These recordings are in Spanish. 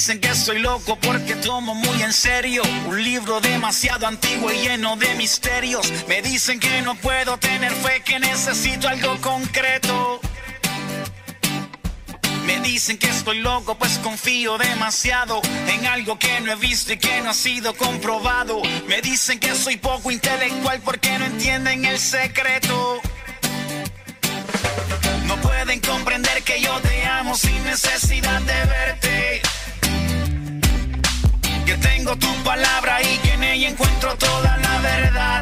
Dicen que soy loco porque tomo muy en serio un libro demasiado antiguo y lleno de misterios. Me dicen que no puedo tener fe, que necesito algo concreto. Me dicen que estoy loco, pues confío demasiado en algo que no he visto y que no ha sido comprobado. Me dicen que soy poco intelectual porque no entienden el secreto. No pueden comprender que yo te amo sin necesidad de verte. Que tengo tu palabra y que en ella encuentro toda la verdad.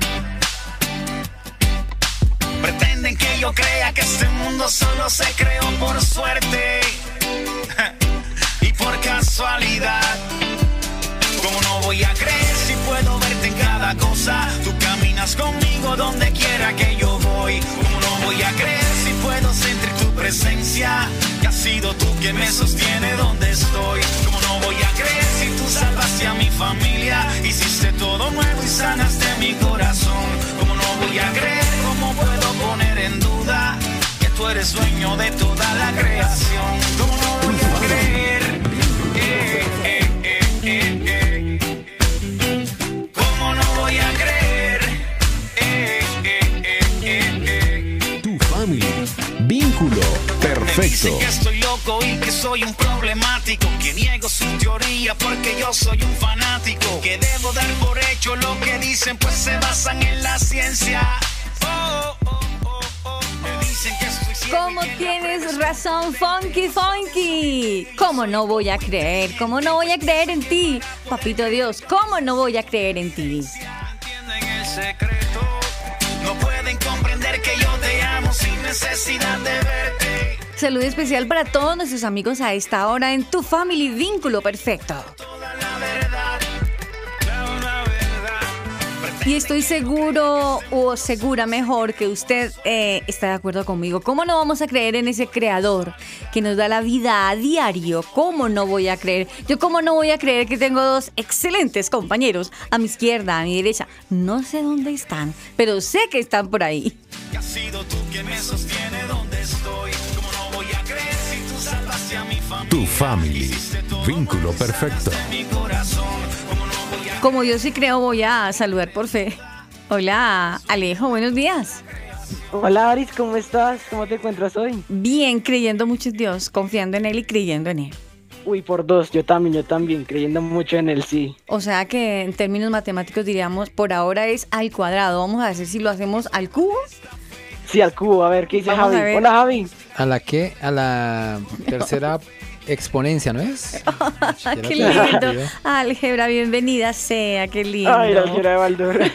Pretenden que yo crea que este mundo solo se creó por suerte y por casualidad. ¿Cómo no voy a creer si puedo verte en cada cosa? Tú caminas conmigo donde quiera que yo voy. ¿Cómo no voy a creer si puedo sentir tu presencia? Que has sido tú quien me sostiene donde estoy. ¿Cómo no voy a creer si tú salvaste a mi familia? Hiciste todo nuevo y sanaste mi corazón. ¿Cómo no voy a creer? ¿Cómo puedo poner en duda que tú eres dueño de toda la creación? Dicen que estoy loco y que soy un problemático, que niego su teoría porque yo soy un fanático, que debo dar por hecho lo que dicen pues se basan en la ciencia. Oh, oh, oh, oh. Me dicen que estoy ¿Cómo tienes razón, Funky Funky? ¿Cómo no voy a creer? ¿Cómo no voy a creer en ti? Papito Dios, ¿cómo no voy a creer en ti? No pueden comprender que yo te amo sin necesidad de verte. Saludo especial para todos nuestros amigos a esta hora en Tu Family Vínculo Perfecto. Y estoy seguro o segura mejor que usted eh, está de acuerdo conmigo. ¿Cómo no vamos a creer en ese creador que nos da la vida a diario? ¿Cómo no voy a creer? Yo cómo no voy a creer que tengo dos excelentes compañeros a mi izquierda, a mi derecha. No sé dónde están, pero sé que están por ahí. Que has sido tú quien me sostiene donde estoy. Tu Family, vínculo perfecto. sanaste mi corazón. Como yo sí creo, voy a saludar por fe. Hola, Alejo, buenos días. Hola Aris, ¿cómo estás? ¿Cómo te encuentras hoy? Bien, creyendo mucho en Dios, confiando en Él y creyendo en Él. Uy, por dos, yo también, yo también, creyendo mucho en el sí. O sea que en términos matemáticos diríamos, por ahora es al cuadrado. Vamos a ver si lo hacemos al cubo. Sí, al cubo, a ver, ¿qué dice Vamos Javi? Hola Javi. ¿A la qué? A la tercera exponencia, ¿no es? Ah, qué lindo. Álgebra, bienvenida sea, qué lindo. Ay, la señora de Valdur.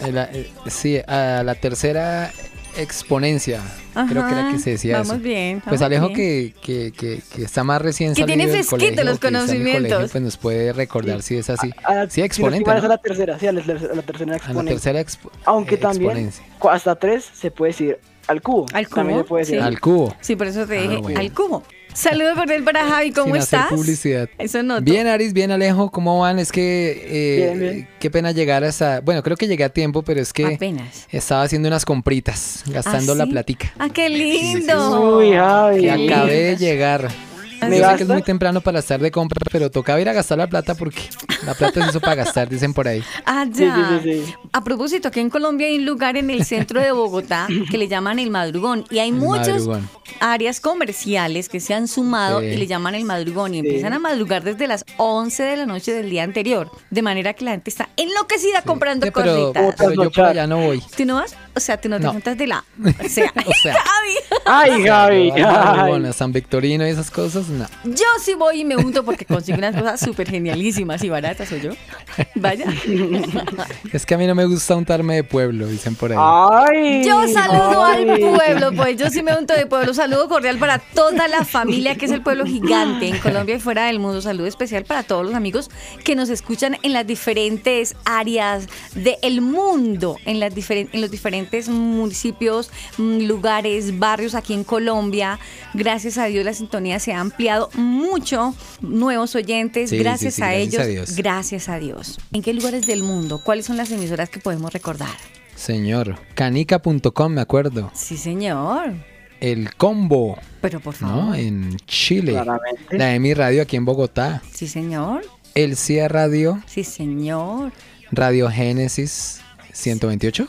Eh, la- eh, sí, a la tercera exponencia. Creo que era Ajá, que se decía vamos eso. bien, Pues vamos Alejo bien. que, que, que, que está más recién Que tiene fresquito colegio, los conocimientos. colegio, pues nos puede recordar si es así. A la- Sí, si no exponente, mal, es a ¿no? la tercera, sí, a la, a la tercera A la tercera expo- Aunque eh, también, exponencia. hasta tres se puede decir al cubo. ¿Al cubo? También se puede decir. Sí. Al cubo. Sí, por eso te Ah, dije bueno. al cubo. Saludo cordial para Javi, ¿cómo Sin hacer estás? publicidad. Eso no. Bien, Aris, bien, Alejo, ¿cómo van? Es que eh, Bien, bien. qué pena llegar hasta... Bueno, creo que llegué a tiempo, pero es que Apenas. estaba haciendo unas compritas, gastando ¿Ah, la sí? platica. Ah, qué lindo. Uy, Javi. Que acabé de llegar. ¿Me Yo sé que gasta? es muy temprano para estar de compra, pero tocaba ir a gastar la plata porque la plata se hizo para gastar, dicen por ahí. Ah, ya. sí, sí, sí. A propósito, aquí en Colombia hay un lugar en el centro de Bogotá que le llaman el madrugón y hay El muchas madrugón. áreas comerciales que se han sumado Sí. y le llaman el madrugón y empiezan a madrugar desde las 11 de la noche del día anterior, de manera que la gente está enloquecida comprando Sí, pero, cositas. pero yo por allá no voy. ¿Tú no vas? O sea, tú no te No. juntas de la... O sea, O sea. Javi. Ay, Javi. ay. Bueno, San Victorino y esas cosas, no. Yo sí voy y me unto porque consigo unas cosas súper genialísimas y baratas, soy yo. Vaya. Es que a mí no me gusta untarme de pueblo, dicen por ahí. Ay. Yo saludo al pueblo, pues yo sí me unto de pueblo. Saludo cordial para toda la familia que es el pueblo gigante en Colombia y fuera del mundo. Saludo especial para todos los amigos que nos escuchan en las diferentes áreas del mundo, en, las diferen- en los diferentes municipios, mm, lugares, barrios aquí en Colombia. Gracias a Dios la sintonía se ha ampliado mucho, nuevos oyentes, Sí, sí, gracias sí, a gracias ellos, a Dios. gracias a Dios. ¿En qué lugares del mundo? ¿Cuáles son las emisoras que podemos recordar? Señor, canica.com, me acuerdo. Sí, señor. El Combo, Pero por favor. ¿no? En Chile. Claramente. La EMI Radio aquí en Bogotá. Sí, señor. El CIA Radio, Sí, señor. Radio Génesis 128.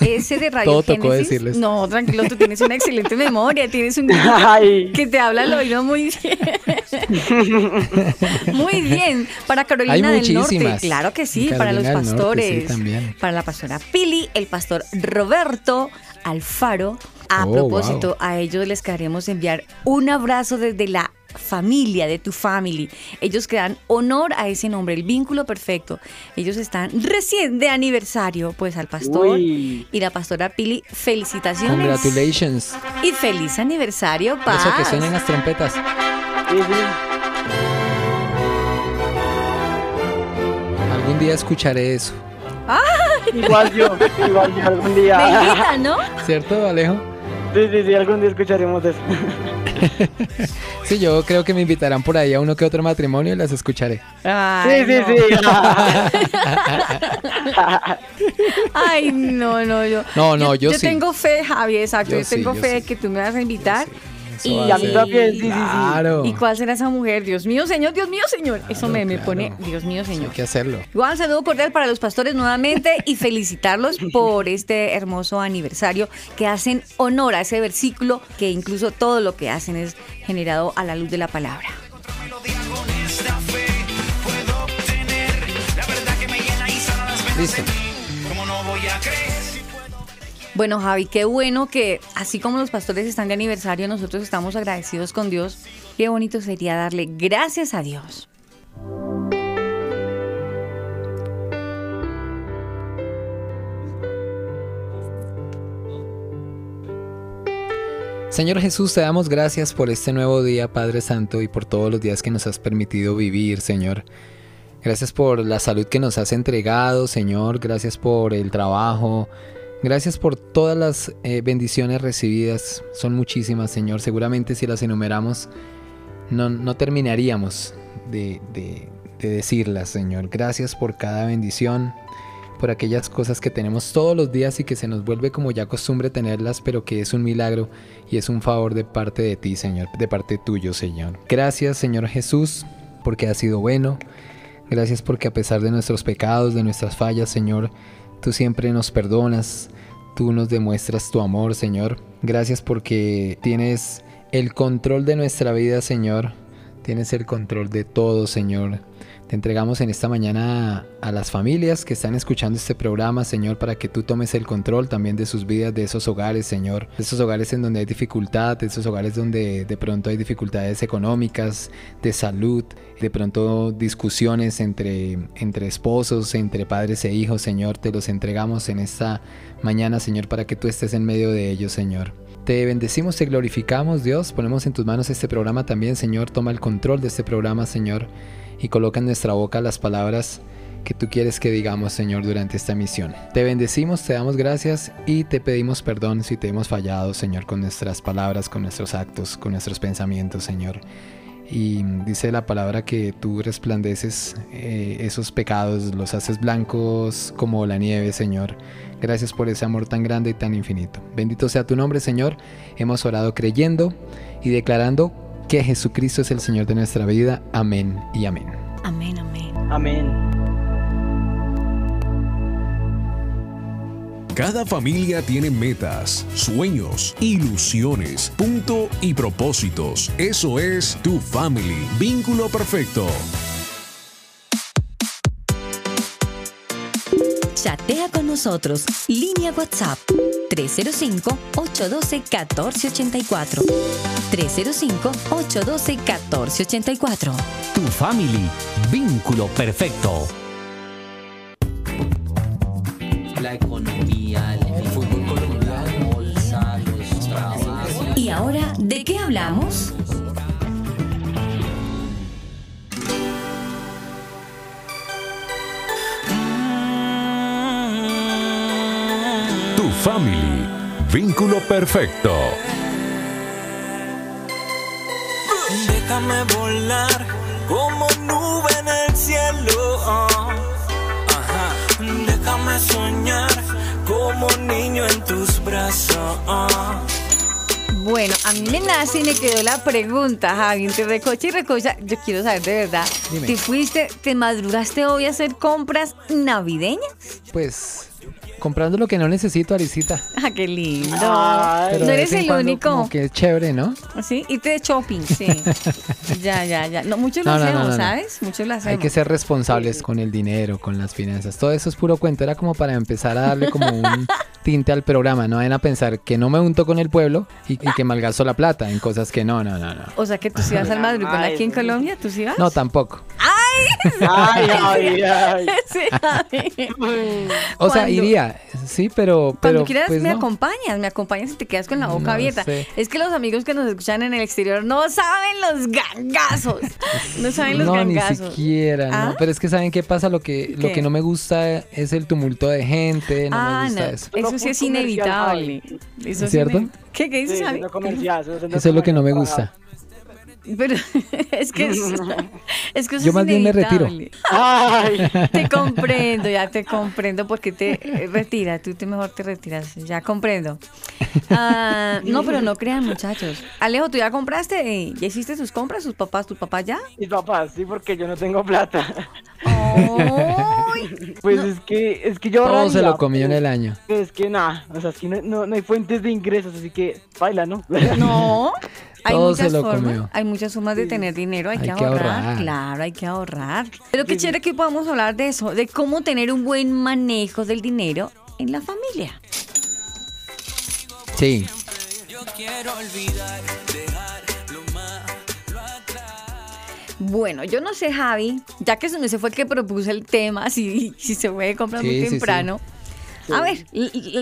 Ese de Radio Todo tocó Génesis. decirles. No, tranquilo, tú tienes una excelente memoria, tienes un Ay. que te habla al oído muy bien. muy bien. Para Carolina Hay del Norte, claro que sí, Carolina para los del Norte, sí, pastores. también. Para la pastora Pili, el pastor Roberto Alfaro. A Oh, propósito, wow. a ellos les queremos enviar un abrazo desde la familia, de tu family. Ellos que dan honor a ese nombre, el vínculo perfecto. Ellos están recién de aniversario, pues al pastor Uy. y la pastora Pili, felicitaciones. Congratulations. Y feliz aniversario, Eso paz. que suenen las trompetas. Algún día escucharé eso. Igual yo, igual yo algún día. Bendita, ¿no? ¿Cierto, Alejo? Sí, sí, sí, algún día escucharemos eso. Sí, yo creo que me invitarán por ahí a uno que otro matrimonio y las escucharé. Ay, Sí, sí, no. sí. Ay, no, no, yo. No, no, yo sí. tengo fe, Javi, exacto. Yo Yo, sí, tengo yo fe de sí. que tú me vas a invitar. Eso Y, a mí también, sí, sí, sí. Claro. ¿Y cuál será esa mujer? Dios mío, señor, Dios mío, señor. Eso me, me claro. pone, Dios mío, Hay señor. que hacerlo. Igual, saludo cordial para los pastores nuevamente y felicitarlos por este hermoso aniversario que hacen honor a ese versículo que incluso todo lo que hacen es generado a la luz de la palabra. melodía Bueno, Javi, qué bueno que así como los pastores están de aniversario, nosotros estamos agradecidos con Dios. Qué bonito sería darle gracias a Dios. Señor Jesús, te damos gracias por este nuevo día, Padre Santo, y por todos los días que nos has permitido vivir, Señor. Gracias por la salud que nos has entregado, Señor. Gracias por el trabajo. Gracias por todas las eh, bendiciones recibidas. Son muchísimas, Señor. Seguramente si las enumeramos, no, no terminaríamos de, de- de decirlas, Señor. Gracias por cada bendición, por aquellas cosas que tenemos todos los días y que se nos vuelve como ya costumbre tenerlas, pero que es un milagro y es un favor de parte de ti, Señor, de parte tuyo, Señor. Gracias, Señor Jesús, porque has sido bueno. Gracias porque a pesar de nuestros pecados, de nuestras fallas, Señor, tú siempre nos perdonas, tú nos demuestras tu amor, Señor. Gracias porque tienes el control de nuestra vida, Señor. Tienes el control de todo, Señor. Te entregamos en esta mañana a, las familias que están escuchando este programa, Señor, para que tú tomes el control también de sus vidas, de esos hogares, Señor. De esos hogares en donde hay dificultad, de esos hogares donde de pronto hay dificultades económicas, de salud, de pronto discusiones entre, entre esposos, entre padres e hijos, Señor. Te los entregamos en esta mañana, Señor, para que tú estés en medio de ellos, Señor. Te bendecimos, te glorificamos, Dios. Ponemos en tus manos este programa también, Señor. Toma el control de este programa, Señor. Y coloca en nuestra boca las palabras que tú quieres que digamos, Señor, durante esta misión. Te bendecimos, te damos gracias y te pedimos perdón si te hemos fallado, Señor, con nuestras palabras, con nuestros actos, con nuestros pensamientos, Señor. Y dice la palabra que tú resplandeces eh, esos pecados, los haces blancos como la nieve, Señor. Gracias por ese amor tan grande y tan infinito. Bendito sea tu nombre, Señor. Hemos orado creyendo y declarando que Jesucristo es el Señor de nuestra vida. Amén y amén. Amén, amén. Amén. Cada familia tiene metas, sueños, ilusiones, punto y propósitos. Eso es tu family. Vínculo perfecto. Chatea con nosotros. Línea WhatsApp 305-812-1484. 305-812-1484. Tu family, vínculo perfecto. La economía, el fútbol colombiano, bolsa, los trabajos. ¿Y ahora de qué hablamos? Tu family, vínculo perfecto. Déjame volar como niño en tus brazos. Bueno, a mí me nace y me quedó la pregunta, Javi, entre recocha y recocha, yo quiero saber de verdad, Dime. ¿te fuiste, te madrugaste hoy a hacer compras navideñas? Pues comprando lo que no necesito, Arisita. Ah, qué lindo. Ay. Pero no eres el cuando único. Como que es chévere, ¿no? ¿Sí? Irte de shopping, sí. ya, ya, ya. No, muchos lo No, no, no, hacemos, no, no. ¿sabes? Muchos lo hacemos. Hay que ser responsables con el dinero, con las finanzas. Todo eso es puro cuento. Era como para empezar a darle como un tinte al programa. No vayan a pensar que no me unto con el pueblo y, y que malgasto la plata en cosas que no, no, no, no. O sea que tú sí vas al madrugón Ay, aquí en. Colombia, ¿tú sí vas? No, tampoco. Ay, ay, ay. Sí. O sea, Cuando- iría, sí, pero, Cuando quieras pues me no. acompañas, me acompañas y te quedas con la boca No abierta. sé. Es que los amigos que nos escuchan en el exterior no saben los gangazos. No saben los no, ni gangazos. siquiera, ¿Ah? no. Pero es que saben qué pasa, lo que, lo que no me gusta es el tumulto de gente, no ah, me gusta no, eso. eso sí es inevitable. Eso ¿Es es cierto? ¿Qué, qué Sí, dices, Javi? centro comercial, eso Eso es lo que no me gusta. Pero es que es, es que eso Yo es más bien me retiro. inevitable. Ay, Te comprendo, ya te comprendo porque te eh, retira, tú te mejor te retiras, ya comprendo. Ah, no, pero no crean muchachos. Alejo, ¿tú ya compraste? ¿Ya hiciste sus compras? ¿Sus papás, tus papás ya? mis papás, sí, porque yo no tengo plata. ¡Ay! Pues es que, es que yo Todo se lo comió en pero- el año. pero es que nada, o sea, es que no, no, no hay fuentes de ingresos, así que baila, ¿no? No. Hay Todo se muchas lo formas, comió. hay muchas formas de tener dinero, hay, Hay que, que ahorrar, ahorrar. claro, hay que ahorrar. Pero qué chévere que podamos hablar de eso, de cómo tener un buen manejo del dinero en la familia. Sí. Bueno, yo no sé, Javi, ya que se fue el que propuso el tema, si, si se puede comprar Sí, muy sí, sí. A ver,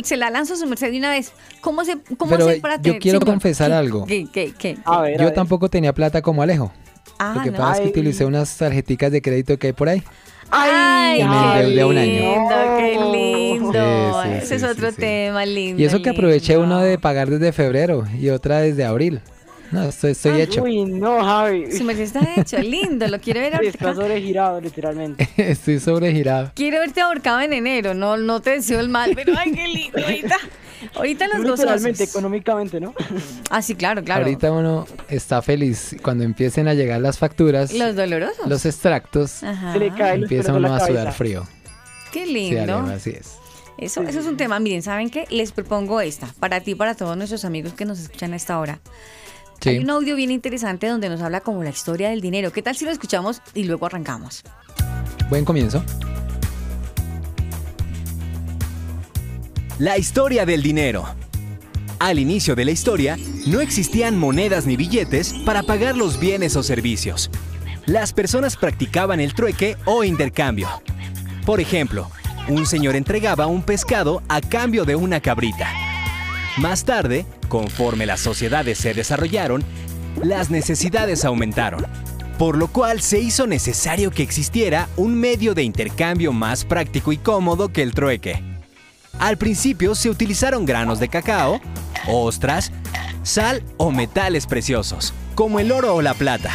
se la lanzo a su merced de una vez. ¿Cómo se cómo Pero, eh, para yo tener- quiero señor, confesar ¿qué- algo. ¿Qué, qué, qué? A ver, a Yo ver. tampoco tenía plata como Alejo. Ah, Lo que no. pasa es que Ay. utilicé unas tarjeticas de crédito que hay por ahí. Ay, Y me qué a un año. lindo, qué lindo. Sí, sí, Ese sí, es otro sí. tema lindo. Y eso que aproveché lindo. uno de pagar desde febrero y otra desde abril. No, estoy, estoy hecho. Uy, no, Javi. Su merced está hecho, lindo, lo quiere ver Sí, ahorita. Está sobregirado, literalmente. estoy sobregirado. Quiero verte ahorcado en enero, no, no te deseo el mal, pero ay, qué lindo, ahorita, ahorita los Literalmente, gozosos. económicamente, ¿no? Ah, sí, claro, claro. Ahorita uno está feliz cuando empiecen a llegar las facturas, Los dolorosos. los extractos, Ajá. Se le cae empieza uno a sudar frío. Qué Sí, lindo. Alejo, así es. Eso, eso es un tema. Miren, ¿saben qué? Les propongo esta, para ti y para todos nuestros amigos que nos escuchan a esta hora. Sí. Hay un audio bien interesante donde nos habla como la historia del dinero. ¿Qué tal si lo escuchamos y luego arrancamos? Buen comienzo. La historia del dinero. Al inicio de la historia, no existían monedas ni billetes para pagar los bienes o servicios. Las personas practicaban el trueque o intercambio. Por ejemplo, un señor entregaba un pescado a cambio de una cabrita. Más tarde, conforme las sociedades se desarrollaron, las necesidades aumentaron, por lo cual se hizo necesario que existiera un medio de intercambio más práctico y cómodo que el trueque. Al principio se utilizaron granos de cacao, ostras, sal o metales preciosos, como el oro o la plata.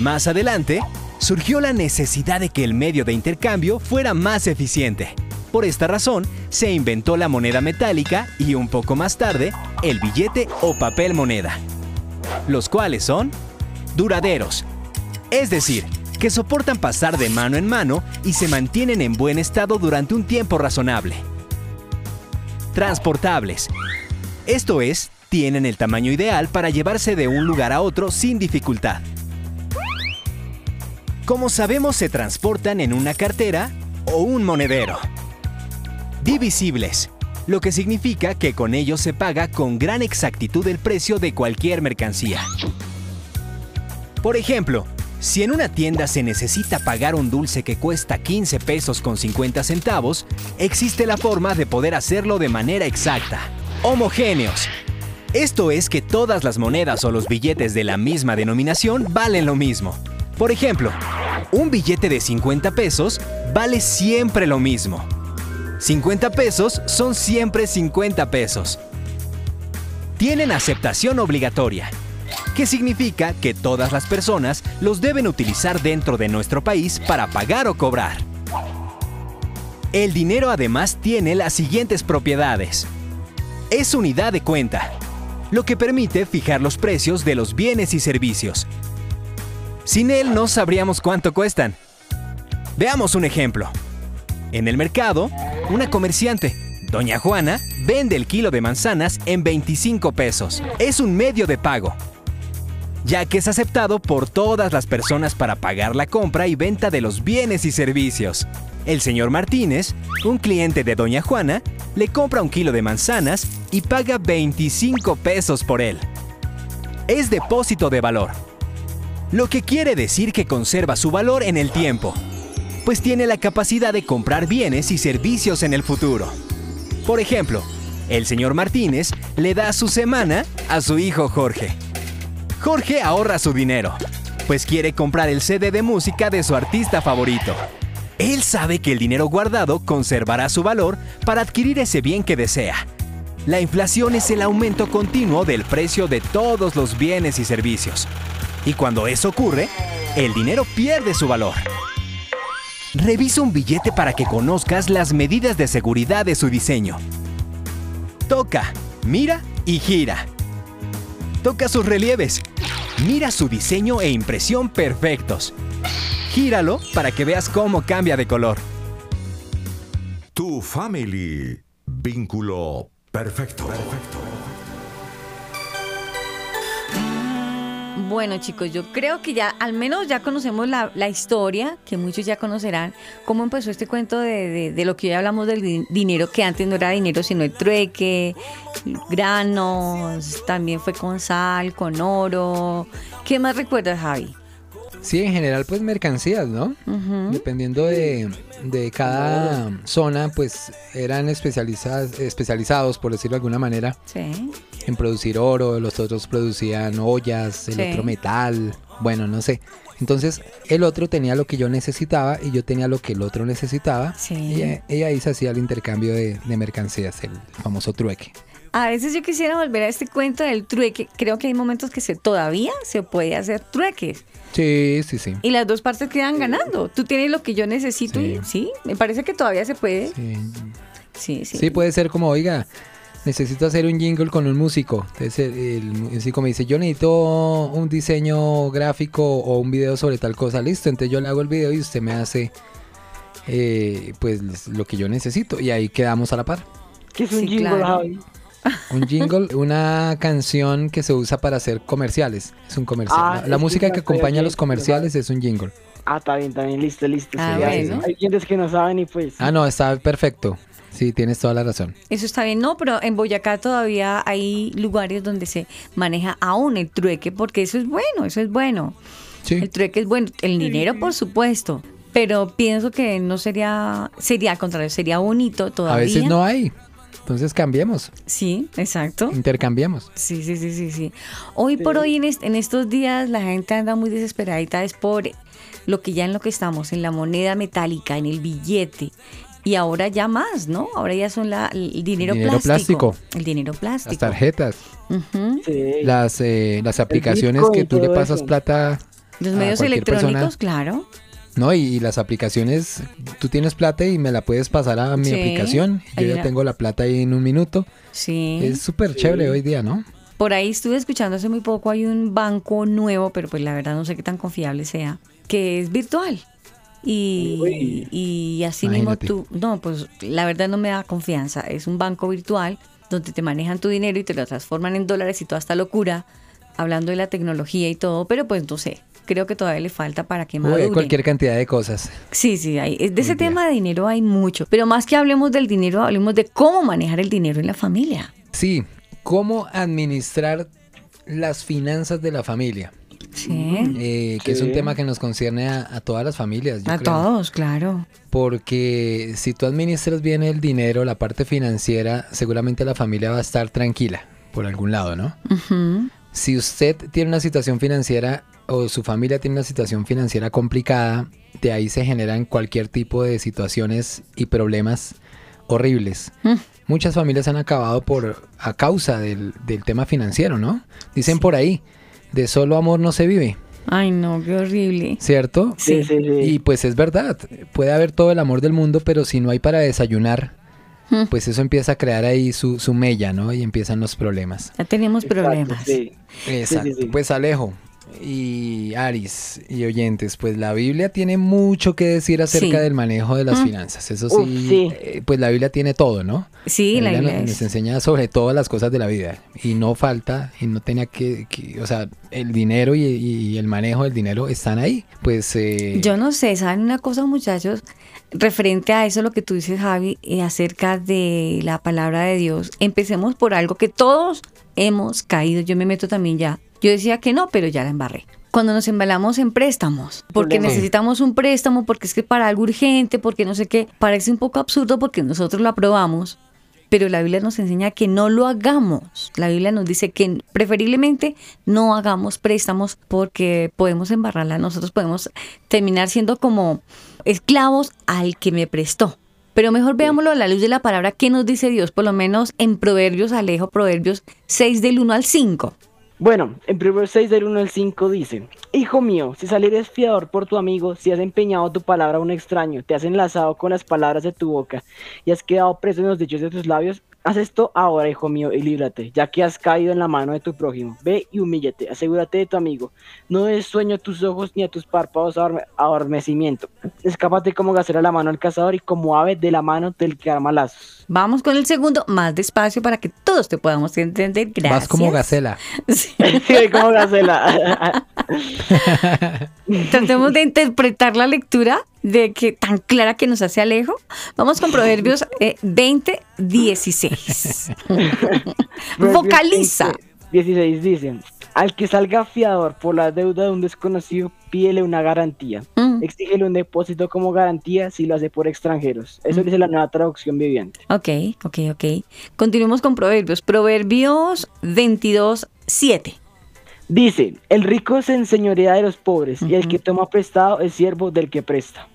Más adelante, surgió la necesidad de que el medio de intercambio fuera más eficiente. Por esta razón, se inventó la moneda metálica y un poco más tarde, el billete o papel moneda, los cuales son duraderos, es decir, que soportan pasar de mano en mano y se mantienen en buen estado durante un tiempo razonable. Transportables. Esto es, tienen el tamaño ideal para llevarse de un lugar a otro sin dificultad. Como sabemos, se transportan en una cartera o un monedero. Divisibles. lo que significa que con ellos se paga con gran exactitud el precio de cualquier mercancía. Por ejemplo, si en una tienda se necesita pagar un dulce que cuesta 15 pesos con 50 centavos, existe la forma de poder hacerlo de manera exacta. Homogéneos. Esto es que todas las monedas o los billetes de la misma denominación valen lo mismo. Por ejemplo, un billete de 50 pesos vale siempre lo mismo. 50 pesos son siempre 50 pesos. Tienen aceptación obligatoria, que significa que todas las personas los deben utilizar dentro de nuestro país para pagar o cobrar. El dinero además tiene las siguientes propiedades. Es unidad de cuenta, lo que permite fijar los precios de los bienes y servicios. Sin él no sabríamos cuánto cuestan. Veamos un ejemplo. En el mercado, una comerciante, Doña Juana, vende el kilo de manzanas en 25 pesos. Es un medio de pago, ya que es aceptado por todas las personas para pagar la compra y venta de los bienes y servicios. El señor Martínez, un cliente de Doña Juana, le compra un kilo de manzanas y paga 25 pesos por él. Es depósito de valor, lo que quiere decir que conserva su valor en el tiempo, pues tiene la capacidad de comprar bienes y servicios en el futuro. Por ejemplo, el señor Martínez le da su semana a su hijo Jorge. Jorge ahorra su dinero, pues quiere comprar el CD de música de su artista favorito. Él sabe que el dinero guardado conservará su valor para adquirir ese bien que desea. La inflación es el aumento continuo del precio de todos los bienes y servicios. Y cuando eso ocurre, el dinero pierde su valor. Revisa un billete para que conozcas las medidas de seguridad de su diseño. Toca, mira y gira. Toca sus relieves. Mira su diseño e impresión perfectos. Gíralo para que veas cómo cambia de color. Tu family. Vínculo perfecto. Bueno chicos, yo creo que ya al menos ya conocemos la, la historia, que muchos ya conocerán, cómo empezó este cuento de, de- de lo que hoy hablamos del di- dinero, que antes no era dinero sino el trueque, granos, también fue con sal, con oro. ¿Qué más recuerdas Javi? Sí, en general, pues mercancías, ¿no? Dependiendo de, de cada zona, pues eran especializadas, especializados, por decirlo de alguna manera, Sí. En producir oro, los otros producían ollas, el Sí. otro metal, bueno, no sé. Entonces, el otro tenía lo que yo necesitaba y yo tenía lo que el otro necesitaba. Sí. Y, y ahí se hacía el intercambio de, de mercancías, el famoso trueque. A veces yo quisiera volver a este cuento del trueque. Creo que hay momentos que se todavía se puede hacer trueques. Sí, sí, sí. Y las dos partes quedan ganando. Tú tienes lo que yo necesito y sí, me parece que todavía se puede. Sí. Sí, sí. Sí, puede ser como, oiga, necesito hacer un jingle con un músico. Entonces el, el músico me dice, yo necesito un diseño gráfico o un video sobre tal cosa. Listo, entonces yo le hago el video y usted me hace eh, pues lo que yo necesito. Y ahí quedamos a la par. ¿Qué es un Sí, jingle, claro. Javi? Un jingle, una canción que se usa para hacer comerciales. Es un comercial. Ah, la música que acompaña a los comerciales es un jingle. Ah, está bien, está bien, listo, listo. Ah, sí, hay- bueno. Hay clientes que no saben y pues... Ah, no, está perfecto. Sí, tienes toda la razón. Eso está bien, no, pero en Boyacá todavía hay lugares donde se maneja aún el trueque, porque eso es bueno, eso es bueno. Sí. El trueque es bueno, el dinero por supuesto, pero pienso que no sería, sería al contrario, sería bonito todavía. A veces no hay. Entonces cambiemos, Sí, exacto. intercambiemos. Sí, sí, sí, sí, sí. Hoy por hoy, en, est- en estos días, la gente anda muy desesperadita, es por lo que ya en lo que estamos, en la moneda metálica, en el billete. Y ahora ya más, ¿no? Ahora ya son la, el dinero, Dinero plástico. plástico. El dinero plástico. Las tarjetas. Sí. las, eh, las aplicaciones que tú le pasas eso. plata. Los a medios electrónicos, persona. claro. No, y, y las aplicaciones, tú tienes plata y me la puedes pasar a mi Sí, aplicación. Yo ya tengo la plata ahí en un minuto. Sí. Es súper chévere hoy día, ¿no? Por ahí estuve escuchando hace muy poco, hay un banco nuevo, pero pues la verdad no sé qué tan confiable sea, que es virtual. Y, así mismo tú, no, pues la verdad no me da confianza. Es un banco virtual donde te manejan tu dinero y te lo transforman en dólares y toda esta locura, hablando de la tecnología y todo, pero pues no sé. creo que todavía le falta para que madure. cualquier cantidad de cosas. Sí, sí, hay, de ese tema de dinero hay mucho, pero más que hablemos del dinero, hablemos de cómo manejar el dinero en la familia. Sí, cómo administrar las finanzas de la familia. Sí. Eh, que es un tema que nos concierne a, a todas las familias. yo A creo. todos, claro. Porque si tú administras bien el dinero, la parte financiera, seguramente la familia va a estar tranquila por algún lado, ¿no? Si usted tiene una situación financiera o su familia tiene una situación financiera complicada, de ahí se generan cualquier tipo de situaciones y problemas horribles. Mm. Muchas familias han acabado por a causa del, del tema financiero, ¿no? Dicen por ahí, de solo amor no se vive, Ay, no, qué horrible. ¿cierto? Sí, sí, sí. Y pues es verdad, puede haber todo el amor del mundo, pero si no hay para desayunar, Mm. pues eso empieza a crear ahí su, su mella, ¿no? Y empiezan los problemas. Ya tenemos Exacto, problemas. sí. Exacto. sí, sí. Pues Alejo y Aris y oyentes, pues la Biblia tiene mucho que decir acerca Sí. del manejo de las Mm. finanzas. Eso sí, Uf, sí. eh, pues la Biblia tiene todo, ¿no? Sí, la Biblia Biblia nos, es- nos enseña sobre todas las cosas de la vida y no falta y no tenía que, que- o sea, el dinero y, y el manejo del dinero están ahí. Pues eh, Yo no sé, ¿saben una cosa, muchachos? Referente a eso, lo que tú dices, Javi, eh, acerca de la palabra de Dios, empecemos por algo que todos hemos caído. Yo me meto también ya. Yo decía que no, pero ya la embarré. Cuando nos embalamos en préstamos, porque necesitamos un préstamo, porque es que para algo urgente, porque no sé qué, parece un poco absurdo porque nosotros lo aprobamos, pero la Biblia nos enseña que no lo hagamos. La Biblia nos dice que preferiblemente no hagamos préstamos porque podemos embarrarla. Nosotros podemos terminar siendo como esclavos al que me prestó. Pero mejor veámoslo a la luz de la palabra. ¿Qué nos dice Dios? Por lo menos en Proverbios, Alejo, Proverbios 6 del 1 al 5. Bueno, en Proverbios 6 del 1 al 5 dice, Hijo mío, si salieres fiador por tu amigo, si has empeñado tu palabra a un extraño, te has enlazado con las palabras de tu boca y has quedado preso en los dichos de tus labios, haz esto ahora, hijo mío, y líbrate, ya que has caído en la mano de tu prójimo. Ve y humíllate, asegúrate de tu amigo. No des sueño a tus ojos ni a tus párpados adorme- adormecimiento. Escápate como gacela a la mano del cazador y como ave de la mano del que arma lazos. Vamos con el segundo, más despacio para que todos te podamos entender. Gracias. vas como gacela. Sí. Sí, como gacela. Tratemos de interpretar la lectura de que tan clara que nos hace Alejo. Vamos con Proverbios eh, 20, 16. Vocaliza. 16 dice, al que salga fiador por la deuda de un desconocido, pídele una garantía. Mm, Exígele un depósito como garantía si lo hace por extranjeros. Eso dice la nueva traducción viviente. ok, ok, ok. Continuemos con Proverbios. Proverbios 22, 7. Dice, el rico se enseñorea de los pobres y el que toma prestado es siervo del que presta.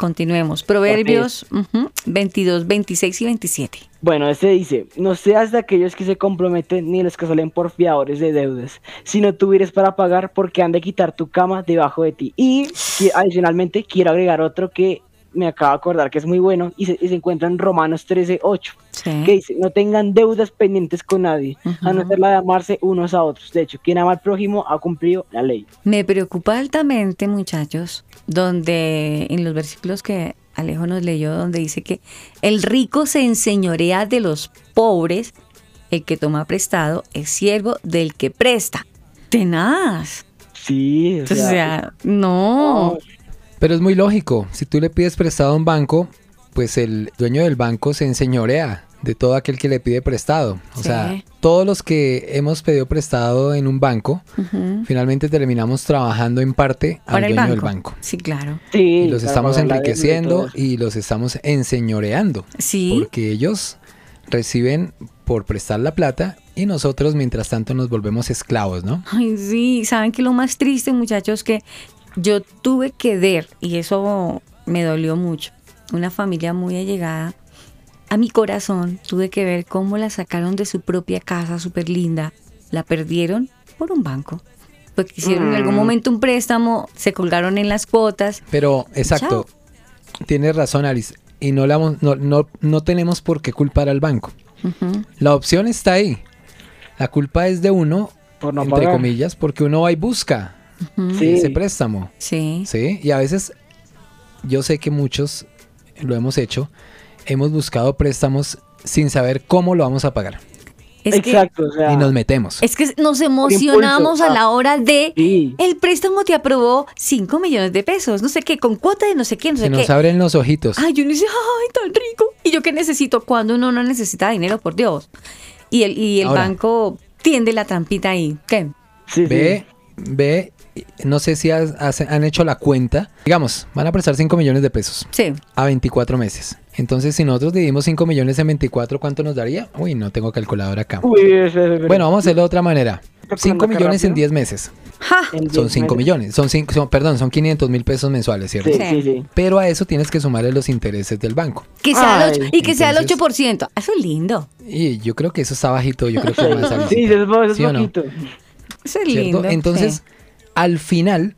Continuemos. Proverbios ujú, 22, 26 y 27. Bueno, este dice, no seas de aquellos que se comprometen ni los que salen por fiadores de deudas, sino tuvieres para pagar porque han de quitar tu cama debajo de ti. Y adicionalmente quiero agregar otro que me acabo de acordar que es muy bueno y se, y se encuentra en Romanos 13, 8, Sí. que dice, no tengan deudas pendientes con nadie, a no ser la de amarse unos a otros. De hecho, quien ama al prójimo ha cumplido la ley. Me preocupa altamente, muchachos, donde en los versículos que Alejo nos leyó, donde dice que el rico se enseñorea de los pobres, el que toma prestado es siervo del que presta. Tenaz. Sí, o O sea, sea, no. Pero es muy lógico. Si tú le pides prestado a un banco, pues el dueño del banco se enseñorea de todo aquel que le pide prestado. O Sí. sea, todos los que hemos pedido prestado en un banco, finalmente terminamos trabajando en parte al dueño banco. del banco. Sí, claro. sí, Y los estamos enriqueciendo y los estamos enseñoreando. Sí. Porque ellos reciben por prestar la plata y nosotros mientras tanto nos volvemos esclavos, ¿no? Ay, sí, saben que lo más triste, muchachos, que yo tuve que ver, y eso me dolió mucho, una familia muy allegada a mi corazón, tuve que ver cómo la sacaron de su propia casa súper linda, la perdieron por un banco. Porque hicieron en algún momento un préstamo, se colgaron en las cuotas. Pero, exacto, tienes razón, Alice. Y no, la, no, no, no tenemos por qué culpar al banco. La opción está ahí. La culpa es de uno, Por no entre pagar. comillas, porque uno va y busca Sí. ese préstamo. Sí. ¿Sí? Y a veces, yo sé que muchos lo hemos hecho, hemos buscado préstamos sin saber cómo lo vamos a pagar. Es que- Exacto, o sea, Y nos metemos. Es que nos emocionamos impulso, a la hora de Sí. el préstamo te aprobó 5 millones de pesos, no sé qué, con cuota de no sé qué, no Se sé nos qué. abren los ojitos. Ay, yo no sé, ay, tan rico. ¿Y yo qué necesito? Cuando uno no necesita dinero, por Dios. Y el, y el Ahora. banco tiende la trampita ahí. ¿Qué? sí, sí. Ve, ve, no sé si has- has- han hecho la cuenta. Digamos, van a prestar 5 millones de pesos Sí. a 24 meses. Entonces, si nosotros dividimos 5 millones en 24, ¿cuánto nos daría? Uy, no tengo calculadora acá. Uy, ese- ese- Bueno, vamos a hacerlo de otra manera. Calculando 5 acá millones en rápido. 10 meses. Ja. en Son 10 5 meses. millones. Son cinco, son- perdón, son 500 mil pesos mensuales, ¿cierto? Sí, Sí. sí, sí. Pero a eso tienes que sumarle los intereses del banco. Que sea el Ay, ocho- y que sea el entonces- 8%. Eso es lindo. Y yo creo que eso está bajito, yo creo que más Sí, salicito. eso es ¿Sí o no? Eso es ¿cierto? lindo. Entonces, sí. Al final,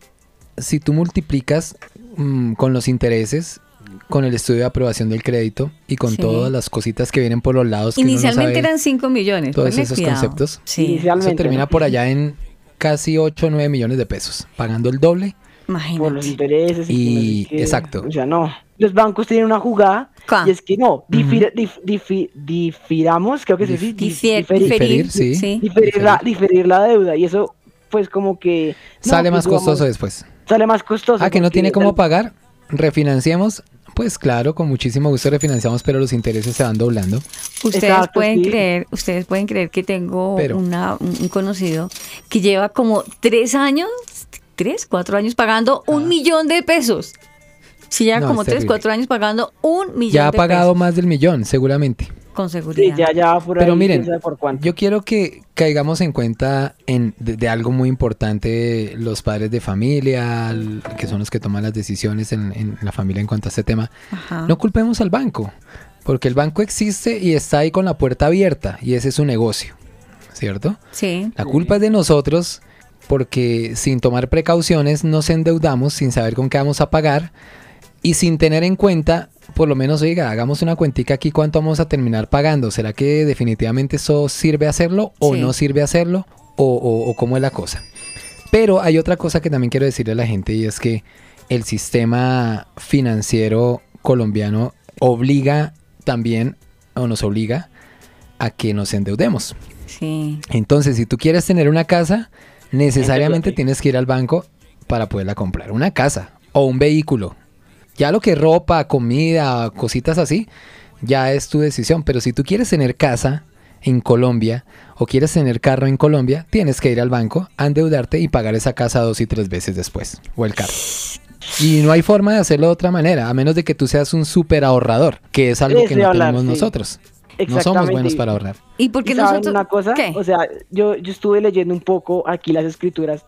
si tú multiplicas mm, con los intereses, con el estudio de aprobación del crédito y con Sí. todas las cositas que vienen por los lados, que uno no Inicialmente sabe, eran 5 millones. todos esos cuidado. conceptos. Sí, eso termina por allá en casi 8 o 9 millones de pesos, pagando el doble. Por los imagínate. intereses. Y- exacto. O sea, no. Los bancos tienen una jugada ¿Cuál? y es que no, difir- dif- difi- difiramos, creo que se dice. Diferir- diferir, sí. diferir la, diferir la deuda y eso pues como que no, Sale pues, más digamos, costoso después. sale más costoso Ah, que no tiene cómo pagar, refinanciemos. Pues claro, con muchísimo gusto refinanciamos, pero los intereses se van doblando. Ustedes Exacto, pueden sí. creer, ustedes pueden creer que tengo Pero- una, un conocido que lleva como tres años, tres, cuatro años pagando un millón de pesos. Sí, lleva Ah. No, como es tres, terrible. cuatro años pagando un millón Ya ha de pagado pesos. más del millón, seguramente. Con Sí, seguridad. ya, ya por Pero ahí, miren, por cuánto. Yo quiero que caigamos en cuenta en, de, de algo muy importante los padres de familia, que son los que toman las decisiones en, en la familia en cuanto a este tema. Ajá. No culpemos al banco, porque el banco existe y está ahí con la puerta abierta y ese es su negocio, ¿cierto? Sí. La culpa es de nosotros porque sin tomar precauciones nos endeudamos sin saber con qué vamos a pagar y sin tener en cuenta, por lo menos, oiga, hagamos una cuentica aquí cuánto vamos a terminar pagando. ¿Será que definitivamente eso sirve hacerlo o Sí. no sirve hacerlo? O, o- o cómo es la cosa? Pero hay otra cosa que también quiero decirle a la gente y es que el sistema financiero colombiano obliga también, o nos obliga, a que nos endeudemos. Sí. Entonces, si tú quieres tener una casa, necesariamente tienes que ir al banco para poderla comprar. Una casa o un vehículo. Ya lo que ropa, comida, cositas así, ya es tu decisión. Pero si tú quieres tener casa en Colombia o quieres tener carro en Colombia, tienes que ir al banco, a endeudarte y pagar esa casa dos y tres veces después. O el carro. Y no hay forma de hacerlo de otra manera, a menos de que tú seas un súper ahorrador, que es algo que no hablar, tenemos sí. nosotros. No somos buenos para ahorrar. ¿Y por qué ¿Y saben nosotros? una cosa? ¿Qué? O sea, yo, yo estuve leyendo un poco aquí las escrituras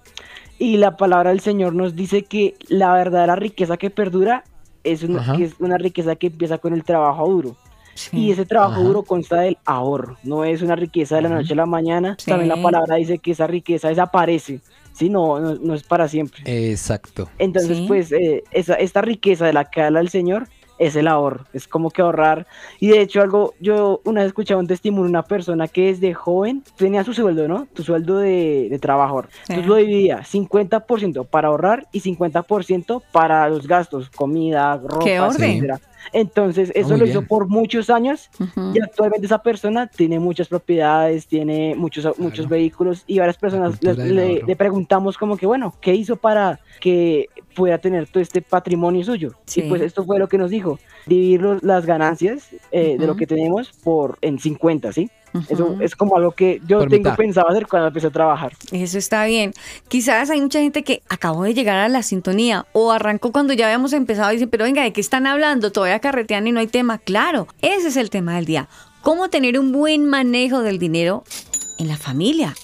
y la palabra del Señor nos dice que la verdadera riqueza que perdura es una, que es una riqueza que empieza con el trabajo duro. Sí. Y ese trabajo Ajá. duro consta del ahorro, no es una riqueza de la noche a la mañana. Sí. También la palabra dice que esa riqueza desaparece, ¿sí? No, no, no es para siempre. Exacto. Entonces, Sí. pues, eh, esa, esta riqueza de la que habla el Señor es el ahorro, es como que ahorrar. Y de hecho, algo, yo una vez escuchaba un testimonio de una persona que desde joven tenía su sueldo, ¿no? Tu sueldo de, de trabajador. Sí. Entonces lo dividía 50% para ahorrar y 50% para los gastos, comida, ropa, ¡Qué orden! etcétera. Entonces, eso muy lo hizo por muchos años y actualmente esa persona tiene muchas propiedades, tiene muchos, muchos vehículos y varias personas le, preguntamos como que, bueno, ¿qué hizo para que pueda tener todo este patrimonio suyo? Sí. Y pues esto fue lo que nos dijo, dividir los- las ganancias eh, de lo que tenemos por en 50, ¿sí? Eso es como algo que yo Por tengo mitad. pensado hacer cuando empecé a trabajar. Eso está bien. Quizás hay mucha gente que acabó de llegar a la sintonía o arrancó cuando ya habíamos empezado y dice, pero venga, ¿de qué están hablando? Todavía carretean y no hay tema. Claro, ese es el tema del día. ¿Cómo tener un buen manejo del dinero en la familia?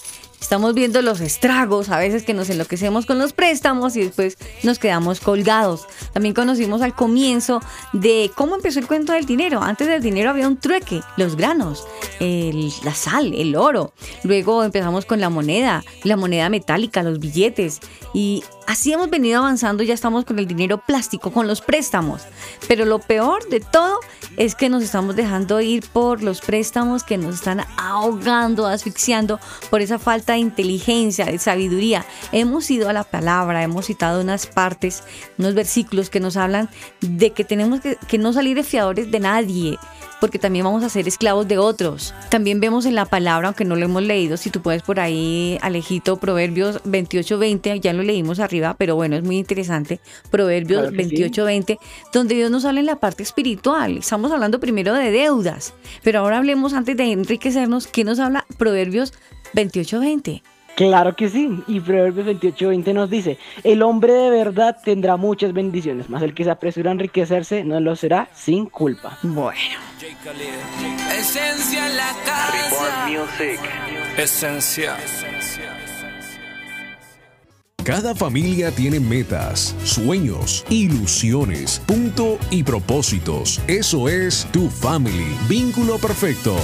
Estamos viendo los estragos, a veces que nos enloquecemos con los préstamos y después nos quedamos colgados. También conocimos al comienzo de cómo empezó el cuento del dinero. Antes del dinero había un trueque, los granos, el- la sal, el oro. Luego empezamos con la moneda, la moneda metálica, los billetes. Y así hemos venido avanzando, ya estamos con el dinero plástico, con los préstamos. Pero lo peor de todo es que nos estamos dejando ir por los préstamos que nos están ahogando, asfixiando por esa falta de inteligencia, de sabiduría. Hemos ido a la palabra, hemos citado unas partes, unos versículos que nos hablan de que tenemos que, que no salir de fiadores de nadie. Porque también vamos a ser esclavos de otros. También vemos en la palabra, aunque no lo hemos leído, si tú puedes por ahí, Alejito, Proverbios 28-20, ya lo leímos arriba, pero bueno, es muy interesante. Proverbios Claro que sí. 28-20, donde Dios nos habla en la parte espiritual. Estamos hablando primero de deudas, pero ahora hablemos antes de enriquecernos, ¿qué nos habla Proverbios 28-20? Claro que sí, y Proverbios 28:20 nos dice, el hombre de verdad tendrá muchas bendiciones, mas el que se apresura a enriquecerse no lo será sin culpa. Bueno. Esencia en la casa. Esencia. Cada familia tiene metas, sueños, ilusiones, punto y propósitos. Eso es tu family. Vínculo perfecto.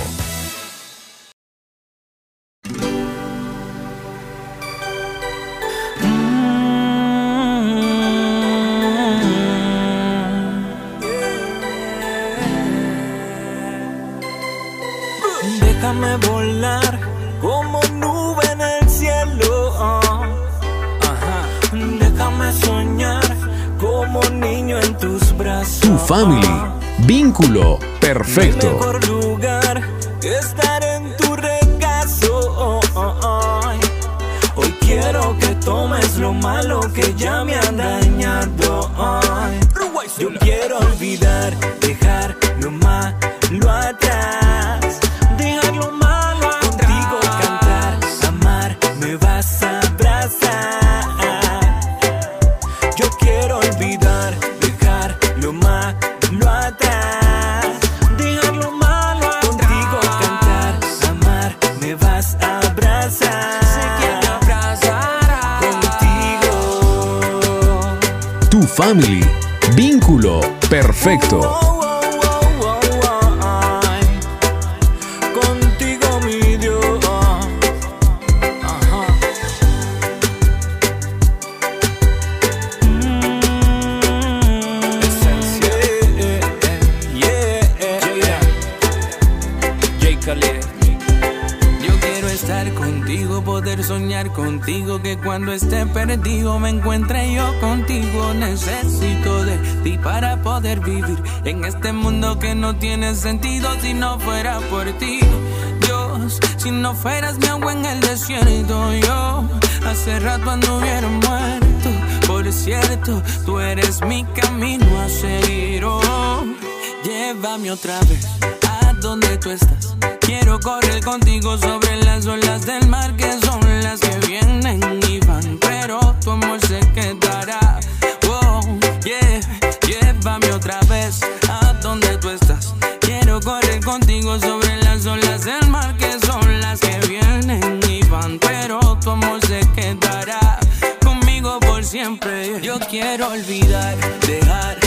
Perfecto. Estar contigo, poder soñar contigo, que cuando esté perdido me encuentre yo contigo. Necesito de ti para poder vivir en este mundo que no tiene sentido si no fuera por ti. Dios, si no fueras mi agua en el desierto, yo hace rato anduviera muerto. Por cierto, tú eres mi camino a seguir. Oh, llévame otra vez a donde tú estás. Quiero correr contigo sobre las olas del mar que son las que vienen y van, pero tu amor se quedará. Oh, yeah, llévame otra vez a donde tú estás. Quiero correr contigo sobre las olas del mar que son las que vienen y van, pero tu amor se quedará conmigo por siempre. Yo quiero olvidar, dejar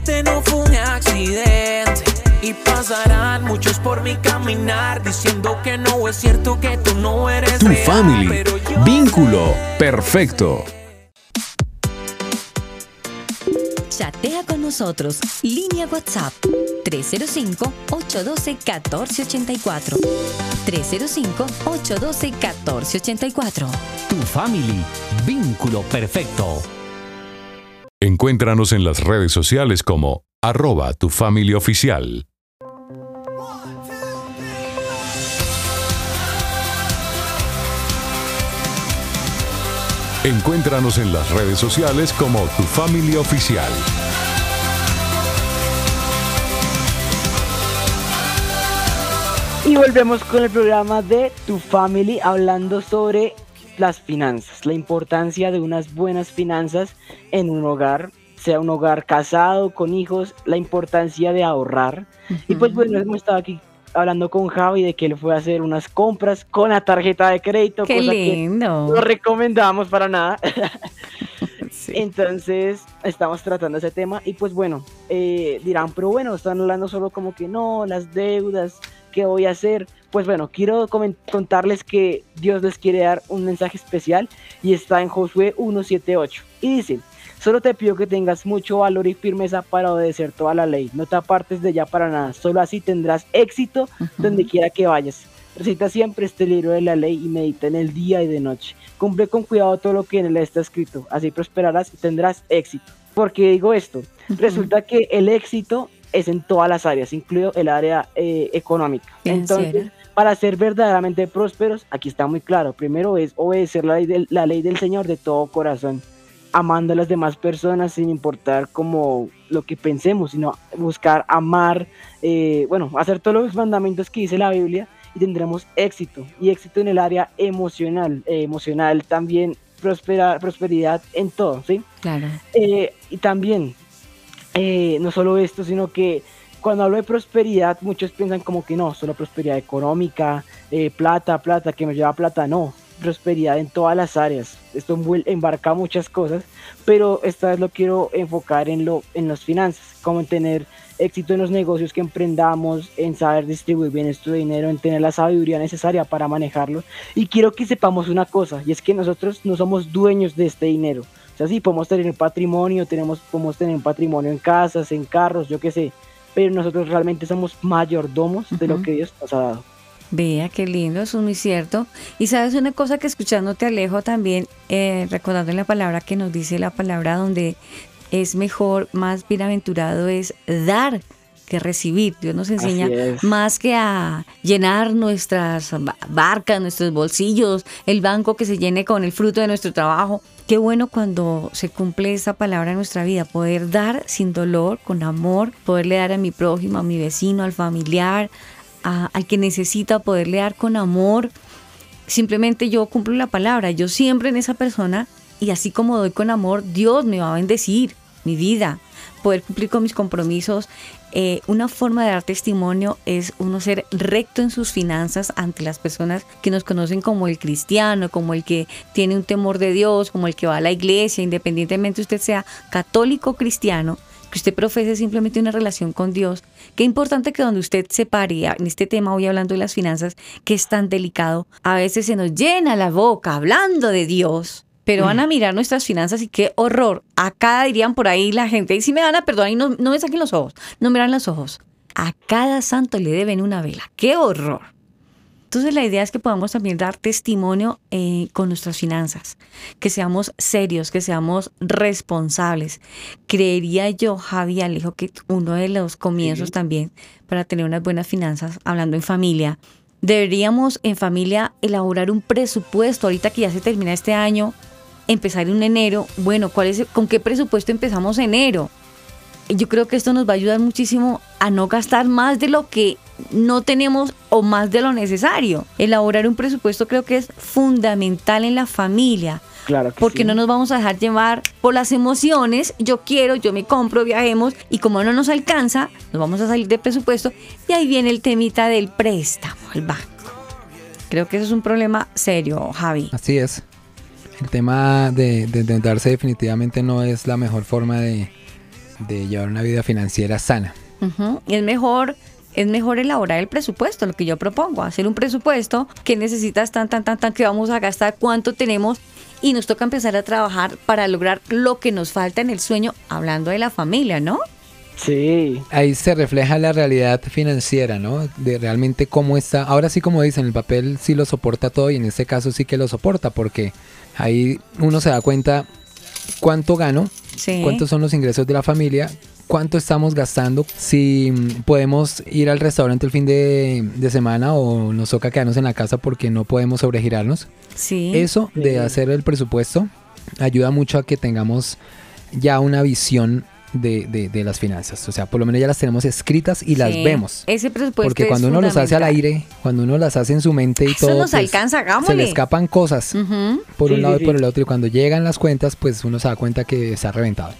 Conocerte no fue un accidente. Y pasarán muchos por mi caminar diciendo que no es cierto que tú no eres Tu real, family. pero yo Vínculo perfecto. Chatea con nosotros. Línea WhatsApp 305-812-1484. 305-812-1484. Tu family. Vínculo perfecto. Encuéntranos en las redes sociales como arroba tu. Encuéntranos en las redes sociales como tu familia oficial. Y volvemos con el programa de Tu Family hablando sobre las finanzas, la importancia de unas buenas finanzas en un hogar, sea un hogar casado, con hijos, la importancia de ahorrar. Y pues bueno, hemos estado aquí hablando con Javi de que él fue a hacer unas compras con la tarjeta de crédito, Qué cosa lindo. que no recomendamos para nada. Entonces, estamos tratando ese tema y pues bueno, eh, dirán, pero bueno, están hablando solo como que no, las deudas, ¿qué voy a hacer? Pues bueno, quiero contarles que Dios les quiere dar un mensaje especial y está en Josué 1.7.8 y dice, Solo te pido que tengas mucho valor y firmeza para obedecer toda la ley. No te apartes de ella para nada. Solo así tendrás éxito donde quiera que vayas. Recita siempre este libro de la ley y medita en el día y de noche. Cumple con cuidado todo lo que en él está escrito. Así prosperarás y tendrás éxito. ¿Por qué digo esto? Resulta que el éxito es en todas las áreas, incluido el área eh, económica. Entonces, para ser verdaderamente prósperos, aquí está muy claro. Primero es obedecer la ley, la ley del Señor de todo corazón amando a las demás personas sin importar como lo que pensemos, sino buscar amar, eh, bueno, hacer todos los mandamientos que dice la Biblia y tendremos éxito. Y éxito en el área emocional, eh, emocional también prosperar, prosperidad en todo, ¿sí? Claro. Eh, y también, no solo esto, sino que cuando hablo de prosperidad, muchos piensan como que no, solo prosperidad económica, plata, plata, que me lleva plata, no prosperidad en todas las áreas. Esto embarca muchas cosas, pero esta vez lo quiero enfocar en, lo, en las finanzas, como en tener éxito en los negocios que emprendamos, en saber distribuir bien este dinero, en tener la sabiduría necesaria para manejarlo. Y quiero que sepamos una cosa, y es que nosotros no somos dueños de este dinero. Sea, sí, podemos tener patrimonio, tenemos, podemos tener patrimonio en casas, en carros, yo qué sé, pero nosotros realmente somos mayordomos de lo que Dios nos ha dado. Vea, qué lindo, eso es muy cierto. Y sabes una cosa que escuchándote Alejo también, eh, recordando la palabra que nos dice la palabra donde es mejor, más bienaventurado es dar que recibir. Dios nos enseña más que a llenar nuestras barcas, nuestros bolsillos, el banco que se llene con el fruto de nuestro trabajo. Qué bueno cuando se cumple esa palabra en nuestra vida, poder dar sin dolor, con amor, poderle dar a mi prójimo, a mi vecino, al familiar, al que necesita poderle dar con amor. Simplemente yo cumplo la palabra, yo siempre en esa persona y así como doy con amor, Dios me va a bendecir mi vida, poder cumplir con mis compromisos. Eh, una forma de dar testimonio es uno ser recto en sus finanzas ante las personas que nos conocen como el cristiano, como el que tiene un temor de Dios, como el que va a la iglesia, independientemente usted sea católico o cristiano, que usted profese simplemente una relación con Dios. Qué importante que donde usted se pare, en este tema hoy hablando de las finanzas, que es tan delicado, a veces se nos llena la boca hablando de Dios, pero van a mm. mirar nuestras finanzas y qué horror. Acá dirían por ahí la gente, y si me van a perdonar y no, no me saquen los ojos, no miran los ojos. A cada santo le deben una vela. ¡Qué horror! Entonces la idea es que podamos también dar testimonio eh, con nuestras finanzas, que seamos serios, que seamos responsables. Creería yo, Javi Alejo, que uno de los comienzos también para tener unas buenas finanzas, hablando en familia, deberíamos en familia elaborar un presupuesto, ahorita que ya se termina este año, empezar en enero, bueno, ¿cuál es, ¿con qué presupuesto empezamos enero? Yo creo que esto nos va a ayudar muchísimo a no gastar más de lo que no tenemos o más de lo necesario. Elaborar un presupuesto creo que es fundamental en la familia. Claro porque no nos vamos a dejar llevar por las emociones, yo quiero, yo me compro, viajemos, y como no nos alcanza, nos vamos a salir de presupuesto, y ahí viene el temita del préstamo al banco. Creo que eso es un problema serio, Javi. Así es. El tema de, de endeudarse definitivamente no es la mejor forma de, de llevar una vida financiera sana. Y es mejor es mejor elaborar el presupuesto, lo que yo propongo, hacer un presupuesto que necesitas tan, tan, tan, tan, que vamos a gastar, cuánto tenemos y nos toca empezar a trabajar para lograr lo que nos falta en el sueño, hablando de la familia, ¿no? Sí. Ahí se refleja la realidad financiera, ¿no? De realmente cómo está. Ahora sí, como dicen, el papel sí lo soporta todo y en este caso sí que lo soporta porque ahí uno se da cuenta cuánto gano, cuántos son los ingresos de la familia, cuánto estamos gastando, si podemos ir al restaurante el fin de, semana o nos toca quedarnos en la casa porque no podemos sobregirarnos. Sí. Eso de hacer el presupuesto ayuda mucho a que tengamos ya una visión de, las finanzas. O sea, por lo menos ya las tenemos escritas y las vemos. Ese presupuesto Porque cuando uno los hace al aire, cuando uno las hace en su mente y todo. nos pues, alcanza, Se le escapan cosas por un lado y por el otro. Y cuando llegan las cuentas, pues uno se da cuenta que se ha reventado.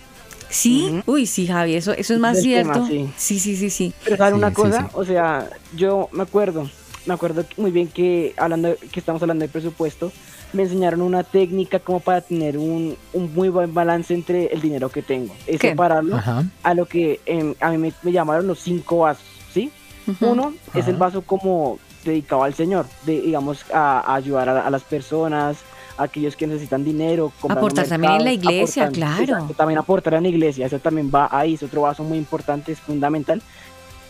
Sí, uy, sí, Javi, eso, eso es más cierto. sí. sí, sí, sí, Pero ¿sabes una cosa? O sea, yo me acuerdo, me acuerdo muy bien que hablando que estamos hablando de presupuesto, me enseñaron una técnica como para tener un, un muy buen balance entre el dinero que tengo. Es ¿Qué? separarlo Ajá. a lo que em, a mí me, me llamaron los cinco vasos, ¿sí? Uno es el vaso como dedicado al Señor, de, digamos, a, a ayudar a, a las personas, a aquellos que necesitan dinero. Aportar también en la iglesia, claro. Exacto, también aportar en la iglesia, eso también va ahí, es otro vaso muy importante, es fundamental.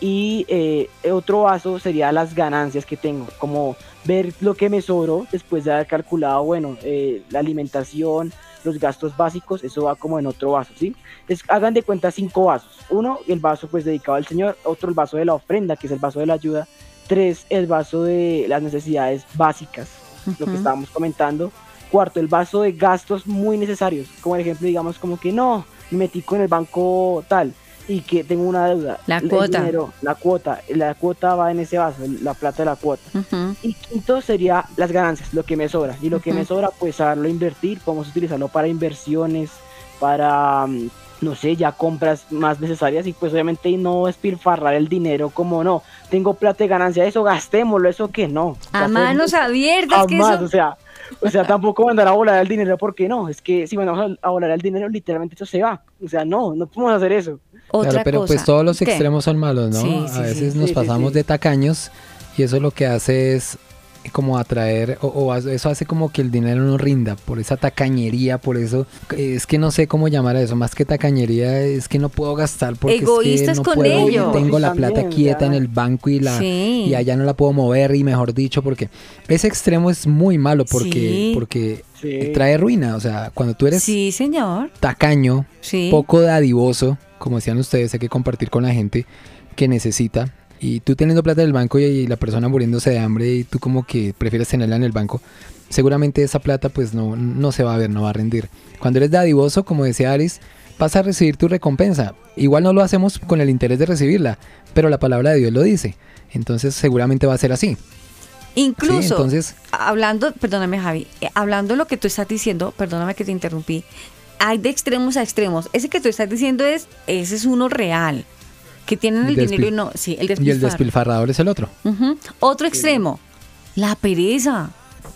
Y eh, otro vaso sería las ganancias que tengo, como ver lo que me sobró después de haber calculado, bueno, eh, la alimentación, los gastos básicos, eso va como en otro vaso, ¿sí? Es, hagan de cuenta cinco vasos. Uno, el vaso pues dedicado al Señor, otro el vaso de la ofrenda, que es el vaso de la ayuda. Tres, el vaso de las necesidades básicas, lo que estábamos comentando. Cuarto, el vaso de gastos muy necesarios, como el ejemplo, digamos, como que no, me metí con el banco tal y que tengo una deuda. La El cuota. dinero, la cuota, la cuota va en ese vaso, la plata de la cuota. Y quinto sería las ganancias, lo que me sobra. Y lo que me sobra, pues saberlo invertir, podemos utilizarlo para inversiones, para, mm, no sé, ya compras más necesarias y pues obviamente no despilfarrar el dinero como no, tengo plata de ganancia, eso gastémoslo, eso que no. A manos abiertas, que jamás, eso... o sea, o sea, tampoco mandar a volar el dinero porque no, es que si mandamos a a volar el dinero literalmente eso se va, o sea, no, no podemos hacer eso. Otra Claro, pero cosa. pues todos los ¿Qué? extremos son malos, ¿no? Sí, a veces sí. nos Sí, pasamos de tacaños y eso lo que hace es como atraer o, o eso hace como que el dinero no rinda por esa tacañería, por eso es que no sé cómo llamar a eso, más que tacañería es que no puedo gastar porque Egoístas es que no con puedo, ello. tengo la plata también, quieta ya. en el banco y la Sí. y allá no la puedo mover y mejor dicho porque ese extremo es muy malo porque Sí. porque Sí. trae ruina, o sea, cuando tú eres Sí, señor. tacaño, Sí. poco dadivoso, como decían ustedes, hay que compartir con la gente que necesita. Y tú teniendo plata en el banco y, y la persona muriéndose de hambre y tú como que prefieres tenerla en el banco, seguramente esa plata pues no, no se va a ver, no va a rendir. Cuando eres dadivoso, como decía Aris, vas a recibir tu recompensa. Igual no lo hacemos con el interés de recibirla, pero la palabra de Dios lo dice. Entonces seguramente va a ser así. Incluso, Sí, entonces- hablando, perdóname Javi, eh, hablando de lo que tú estás diciendo, perdóname que te interrumpí, hay de extremos a extremos. Ese que tú estás diciendo es, ese es uno real, que tienen el, El dinero y no, sí, el Y el despilfarrador es el otro. Otro extremo, la pereza.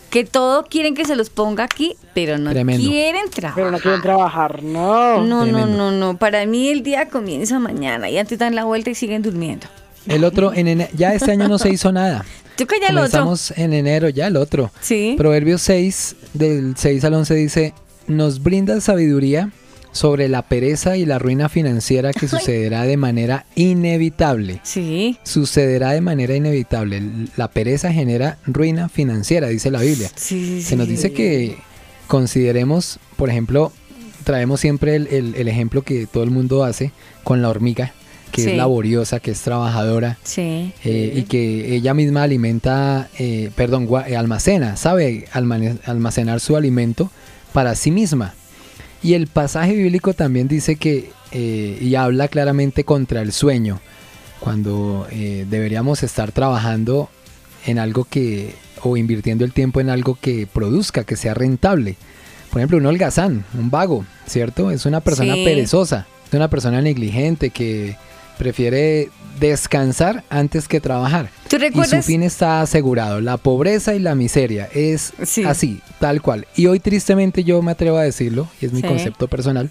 Que todo quieren que se los ponga aquí, pero no Tremendo. quieren trabajar. Pero no quieren trabajar, no. No, no, Tremendo. no, no. Para mí el día comienza mañana y antes dan la vuelta y siguen durmiendo. El otro, en ene- ya este año no se hizo nada. Tú calla el otro. Comenzamos en enero, ya el otro. Sí. Proverbios 6, del 6 al 11 dice, nos brinda sabiduría sobre la pereza y la ruina financiera que sucederá de manera inevitable. Sí. Sucederá de manera inevitable. La pereza genera ruina financiera, dice la Biblia. Sí, Se nos dice que consideremos, por ejemplo, traemos siempre el, el- el ejemplo que todo el mundo hace con la hormiga, que Sí. es laboriosa, que es trabajadora, Sí. eh, y que ella misma alimenta, eh, perdón, eh, almacena, sabe almacenar su alimento para sí misma. Y el pasaje bíblico también dice que, eh, y habla claramente contra el sueño, cuando eh, deberíamos estar trabajando en algo que, o invirtiendo el tiempo en algo que produzca, que sea rentable. Por ejemplo, un holgazán, un vago, ¿cierto? Es una persona Sí. perezosa, es una persona negligente que prefiere descansar antes que trabajar. ¿Tú Y su recuerdas? fin está asegurado. La pobreza y la miseria es Sí. así, tal cual. Y hoy tristemente yo me atrevo a decirlo, y es mi Sí. concepto personal,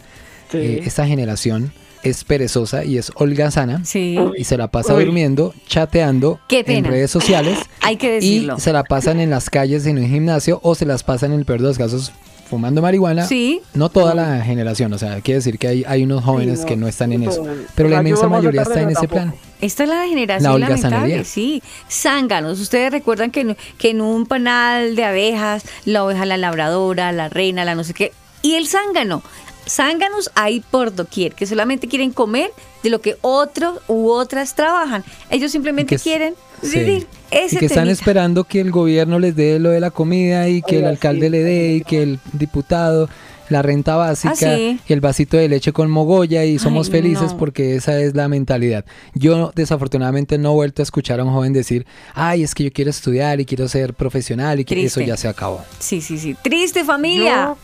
Sí. eh, esta generación es perezosa y es holgazana Sí. y se la pasa Uy. durmiendo, chateando en redes sociales Hay que y decirlo. se la pasan en las calles en un gimnasio o se las pasan en el peor de los casos fumando marihuana. Sí. No toda la generación, o sea, quiere decir que hay, hay unos jóvenes no, que no están en eso, pero la inmensa mayoría está en ese plan. Esta es la La generación holgazanería. lamentable, sí. Zánganos. Ustedes recuerdan que en, que en un panal de abejas, la oveja, la labradora, la reina, la no sé qué. Y el zángano. Zánganos hay por doquier, que solamente quieren comer de lo que otros u otras trabajan. Ellos simplemente quieren Sí. Ese Y que están esperando que el gobierno les dé lo de la comida y que el alcalde sí. le dé y que el diputado la renta básica Ah, sí. y el vasito de leche con mogolla y somos Ay, felices no. porque esa es la mentalidad. Yo desafortunadamente no he vuelto a escuchar a un joven decir, ay, es que yo quiero estudiar y quiero ser profesional y que eso ya se acabó. Sí, sí, sí. Triste familia.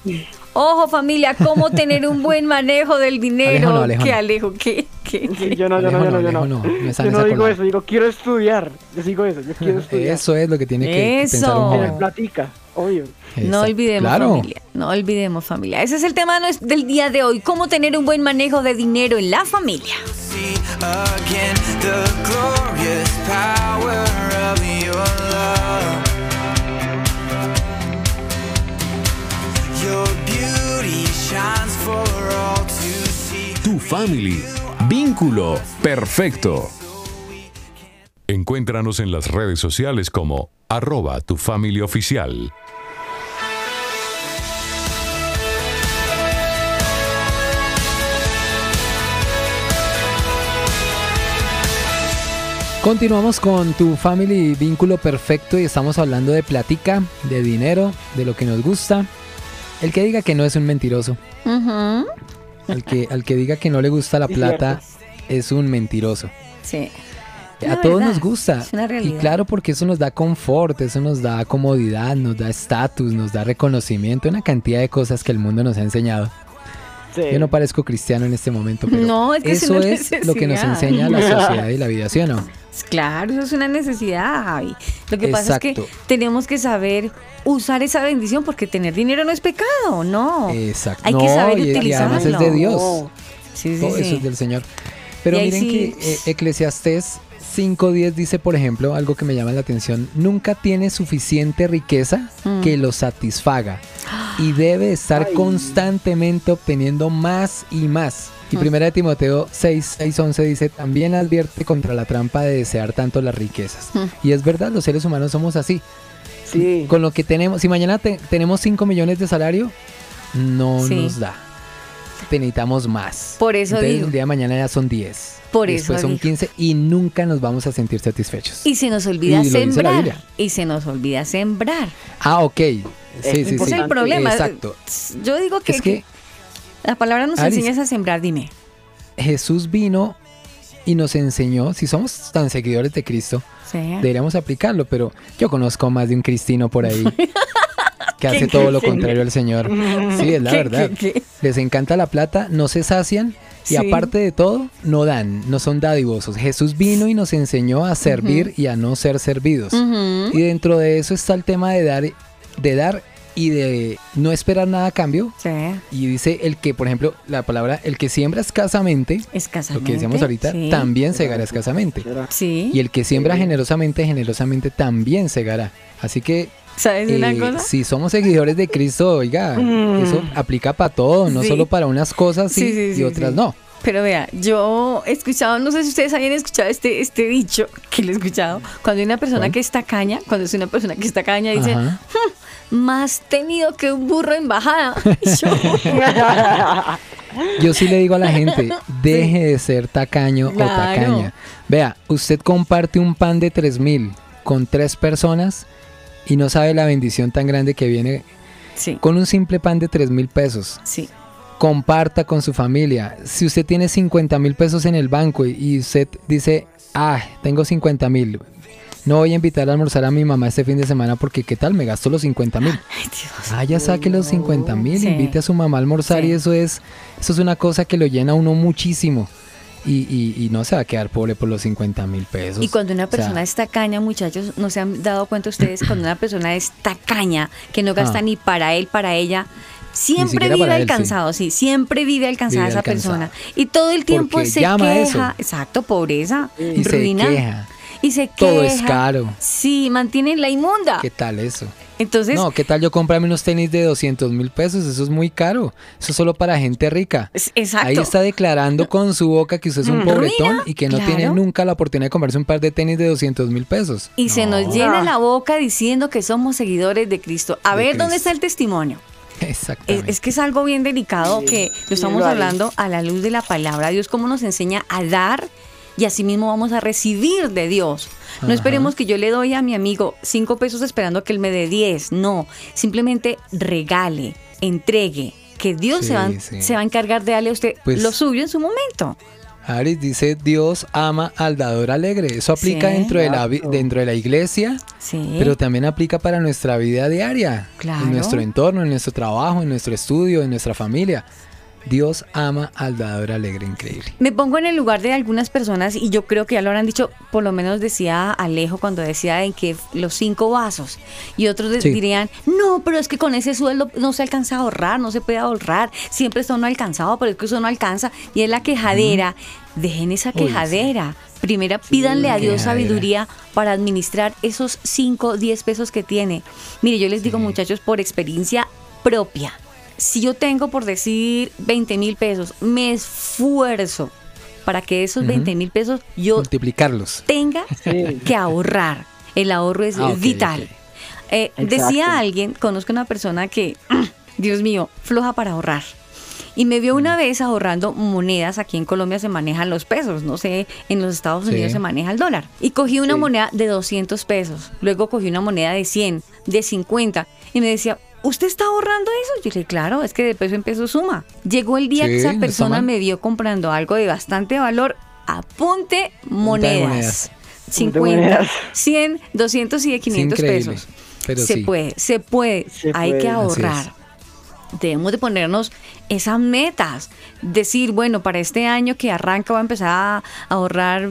Ojo familia, cómo tener un buen manejo del dinero. Alejo no, Alejo ¿Qué no. Alejo? ¿Qué? Yo no, yo no, yo no, yo no, Yo no digo eso, digo quiero estudiar. Yo digo eso, yo quiero estudiar. Eso es lo que tiene que Eso. pensar un Tener joven. platica, obvio. No olvidemos Claro. familia, no olvidemos familia. Ese es el tema del día de hoy, cómo tener un buen manejo de dinero en la familia. See again the glorious power of your love. Your beauty shines for all to see. Tu family. Vínculo perfecto. Encuéntranos en las redes sociales como arroba tu familia oficial. Continuamos con tu family vínculo perfecto y estamos hablando de platica, de dinero, de lo que nos gusta. El que diga que no es un mentiroso. Ujú. Al que, al que diga que no le gusta la plata es un mentiroso. Sí. A todos verdad, nos gusta. es una Y claro, porque eso nos da confort, eso nos da comodidad, nos da estatus, nos da reconocimiento, una cantidad de cosas que el mundo nos ha enseñado. Sí. Yo no parezco cristiano en este momento, pero No, es que es eso es lo que nos enseña la sociedad y la vida, ¿sí o no? Claro, eso es una necesidad, Javi. Lo que pasa es que tenemos que saber usar esa bendición porque tener dinero no es pecado, no. Exacto. Hay que saber y- y utilizarlo. además es de Dios. No. Sí, sí, Todo eso es del Señor. Pero Y miren que eh, Eclesiastés 5.10 dice, por ejemplo, algo que me llama la atención, nunca tiene suficiente riqueza Mm. que lo satisfaga y debe estar Ay. constantemente obteniendo más y más. Y Mm. primera de Timoteo 6, 6, 11 dice, también advierte contra la trampa de desear tanto las riquezas. Mm. Y es verdad, los seres humanos somos así. Sí. Con lo que tenemos, si mañana te- tenemos 5 millones de salario, no Sí. nos da. Te necesitamos más. Por eso Entonces, digo. el día de mañana ya son 10. Por Después eso son digo. 15 y nunca nos vamos a sentir satisfechos. Y se nos olvida Y sembrar. Y se nos olvida sembrar. Ah, ok. Sí, sí, sí. Ese es el problema. Exacto. Yo digo que, Es que la palabra nos Alice. enseña a sembrar, dime. Jesús vino y nos enseñó, si somos tan seguidores de Cristo, Sí. deberíamos aplicarlo, pero yo conozco más de un cristino por ahí que hace ¿Qué, todo lo contrario al Señor. Sí, es la ¿Qué, verdad. Les encanta la plata, no se sacian y Sí. aparte de todo, no dan, no son dadivosos. Jesús vino y nos enseñó a servir y a no ser servidos. Y dentro de eso está el tema de dar, de dar y de no esperar nada a cambio. Sí. Y dice el que, por ejemplo, la palabra, el que siembra escasamente, Escasamente. lo que decíamos ahorita, sí. también segará escasamente. Sí. Y el que siembra generosamente, generosamente también segará. Así que ¿Sabes una eh, cosa? si somos seguidores de Cristo, oiga, Mm. eso aplica para todo, no Sí. solo para unas cosas sí, Sí, sí, y otras no. Pero vea, yo he escuchado, no sé si ustedes hayan escuchado este, este dicho que lo he escuchado, cuando hay una persona ¿Cuál? que está caña, cuando es una persona que está caña, dice. "Hmm, más tenido que un burro en bajada. Yo, Yo sí le digo a la gente, deje de ser tacaño Claro. o tacaña. Vea, usted comparte un pan de 3 mil con tres personas y no sabe la bendición tan grande que viene sí, con un simple pan de 3 mil pesos. sí. Comparta con su familia. Si usted tiene 50 mil pesos en el banco y- y usted dice, ah, tengo 50 mil. No voy a invitar a almorzar a mi mamá este fin de semana porque qué tal, me gasto los 50 mil. Ay, Dios. Ah, ya saque los 50 mil, Sí. invite a su mamá a almorzar Sí. y eso es, eso es una cosa que lo llena a uno muchísimo. Y, y- y no se va a quedar pobre por los 50 mil pesos. Y cuando una O sea, persona es tacaña, muchachos, ¿no se han dado cuenta ustedes? Cuando una persona es tacaña, que no gasta Ah. ni para él, para ella, siempre vive para él, sí. alcanzado, sí. siempre vive alcanzada Vive esa alcanzado. persona. Y todo el tiempo Porque se llama queja, eso. exacto, pobreza, y se ruina. queja. Y se queja. Todo es caro. Sí, mantienen la inmunda. ¿Qué tal eso? Entonces, no, ¿qué tal yo comprarme unos tenis de 200 mil pesos? Eso es muy caro. Eso es solo para gente rica. es- exacto. Ahí está declarando con su boca que usted es un Mm. pobretón Ruina, y que no claro. tiene nunca la oportunidad de comprarse un par de tenis de 200 mil pesos. Y se nos No. llena la boca diciendo que somos seguidores de Cristo. A De ver, ¿dónde está el testimonio? Es, Exactamente. es que es algo bien delicado que lo estamos lo hablando a la luz de la palabra. Dios cómo nos enseña a dar y asimismo vamos a recibir de Dios. No Ajá. esperemos que yo le doy a mi amigo cinco pesos esperando que él me dé diez. No, simplemente regale, entregue, que Dios se, va, Sí, se va a encargar de darle a usted Pues- lo suyo en su momento. Aris dice, Dios ama al dador alegre. Eso aplica Sí. dentro, de la, dentro de la iglesia, Sí. pero también aplica para nuestra vida diaria. Claro. En nuestro entorno, en nuestro trabajo, en nuestro estudio, en nuestra familia. Dios ama al dador alegre, increíble. Me pongo en el lugar de algunas personas y yo creo que ya lo habrán dicho, por lo menos decía Alejo cuando decía en que los cinco vasos y otros Sí. dirían, no, pero es que con ese sueldo no se alcanza a ahorrar, no se puede ahorrar, siempre está uno alcanzado, pero es que eso no alcanza y es la quejadera. Dejen esa Uy, sí. quejadera. Primero pídanle a Dios sabiduría para administrar esos 5, 10 pesos que tiene. Mire, yo les digo muchachos por experiencia propia. Si yo tengo por decir 20 mil pesos, me esfuerzo para que esos 20 mil pesos yo Multiplicarlos. tenga Sí. que ahorrar. El ahorro es Ah, vital. Eh, decía alguien, conozco una persona que, Dios mío, floja para ahorrar. Y me vio Mm. una vez ahorrando monedas, aquí en Colombia se manejan los pesos, no sé, en los Estados Sí. Unidos se maneja el dólar. Y cogí una Sí. moneda de 200 pesos, luego cogí una moneda de 100, de 50, y me decía, ¿usted está ahorrando eso? Yo le dije, claro, es que de peso en peso suma. Llegó el día Sí, que esa persona me vio comprando algo de bastante valor, apunte monedas. monedas. 50, monedas. 100, 200 y de 500 increíble, pesos. pero se sí. puede, se puede, Se hay puede. que ahorrar. Debemos de ponernos esas metas. Decir, bueno, para este año que arranca voy a empezar a ahorrar,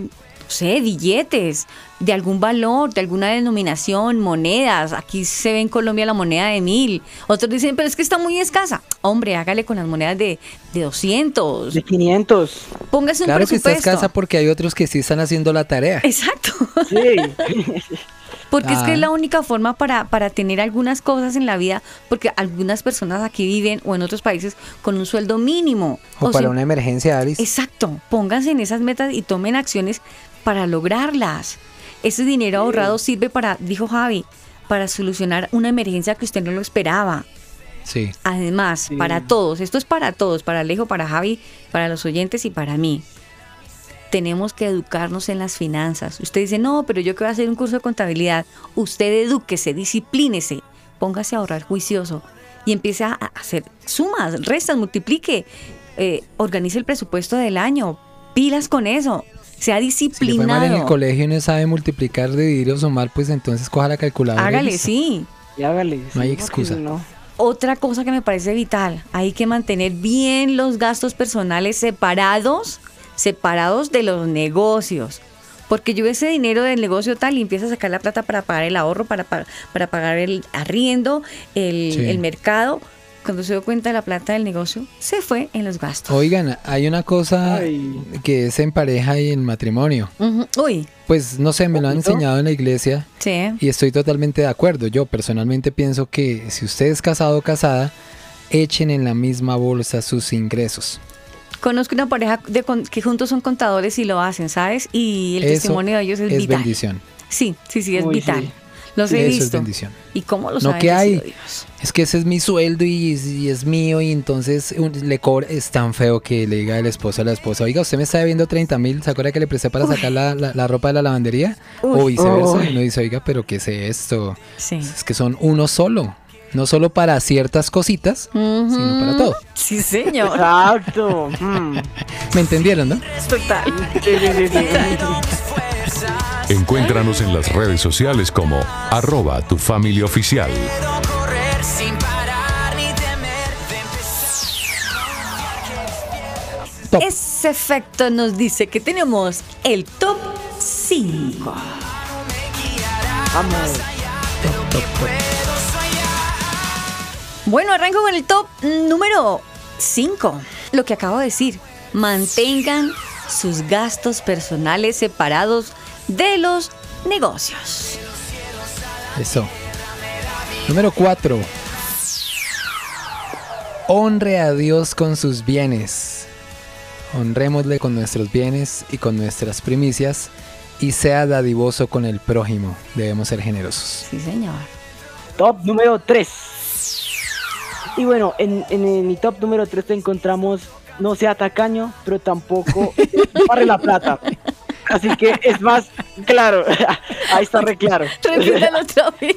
sé, billetes de algún valor, de alguna denominación, monedas. Aquí se ve en Colombia la moneda de mil. Otros dicen, pero es que está muy escasa. Hombre, hágale con las monedas de, de 200. De 500. Póngase un Claro que está presupuesto. escasa porque hay otros que sí están haciendo la tarea. Exacto. Sí. Porque es que Ah. es la única forma para, para tener algunas cosas en la vida, porque algunas personas aquí viven o en otros países con un sueldo mínimo. O, para sea, una emergencia, Aris. Exacto, pónganse en esas metas y tomen acciones para lograrlas. Ese dinero ahorrado sirve para, dijo Javi, para solucionar una emergencia que usted no lo esperaba. Sí. Además, Sí. para todos, esto es para todos, para Alejo, para Javi, para los oyentes y para mí. Tenemos que educarnos en las finanzas. Usted dice, no, pero yo que voy a hacer un curso de contabilidad. Usted edúquese, disciplínese, póngase a ahorrar juicioso y empiece a a hacer sumas, restas, multiplique, eh, organice el presupuesto del año, pilas con eso, sea Si le fue disciplinado. mal en el colegio y no sabe multiplicar, dividir o sumar, pues entonces coja la calculadora. Hágale, sí. Y hágale. No hay sí, excusa. si no- Otra cosa que me parece vital, hay que mantener bien los gastos personales separados, separados de los negocios. Porque yo ese dinero del negocio tal y empiezo a sacar la plata para pagar el ahorro, para, pa- para pagar el arriendo, el, Sí. el mercado. Cuando se dio cuenta la plata del negocio, se fue en los gastos. Oigan, hay una cosa Ay. que es en pareja y en matrimonio. Uy, Pues no sé, me lo han enseñado en la iglesia sí. y estoy totalmente de acuerdo. Yo personalmente pienso que si usted es casado o casada, echen en la misma bolsa sus ingresos. Conozco una pareja de con- que juntos son contadores y lo hacen, ¿sabes? Y el Eso testimonio de ellos es, es vital. bendición. Sí, sí, sí, es Uy, vital. sí. Los he Eso es bendición. ¿Y cómo los No ha que hay. Dios? Es que ese es mi sueldo y, y es mío y entonces un- le cobra, es tan feo que le diga el esposo a la esposa, oiga, usted me está debiendo 30 mil, ¿se acuerda que le presté para sacar la, la- la ropa de la lavandería? Uy. O viceversa, Uy. y uno dice, oiga, pero ¿qué es esto? Sí. Es que son uno solo, no solo para ciertas cositas, sino para todo. Sí, señor. Exacto. Mm. ¿Me entendieron, no? Total. Encuéntranos en las redes sociales como arroba tu familia oficial. Top. Ese efecto nos dice que tenemos el top 5. Vamos. Bueno, arranco con el top número 5. Lo que acabo de decir. Mantengan sus gastos personales separados de los negocios. Eso. Número 4. Honre a Dios con sus bienes. Honrémosle con nuestros bienes y con nuestras primicias y sea dadivoso con el prójimo. Debemos ser generosos. Sí, señor. Top número 3. Y bueno, en, en, en mi top número 3 te encontramos no sea tacaño, pero tampoco barre la plata. Así que es más claro. Ahí está re claro. Repítalo otra vez.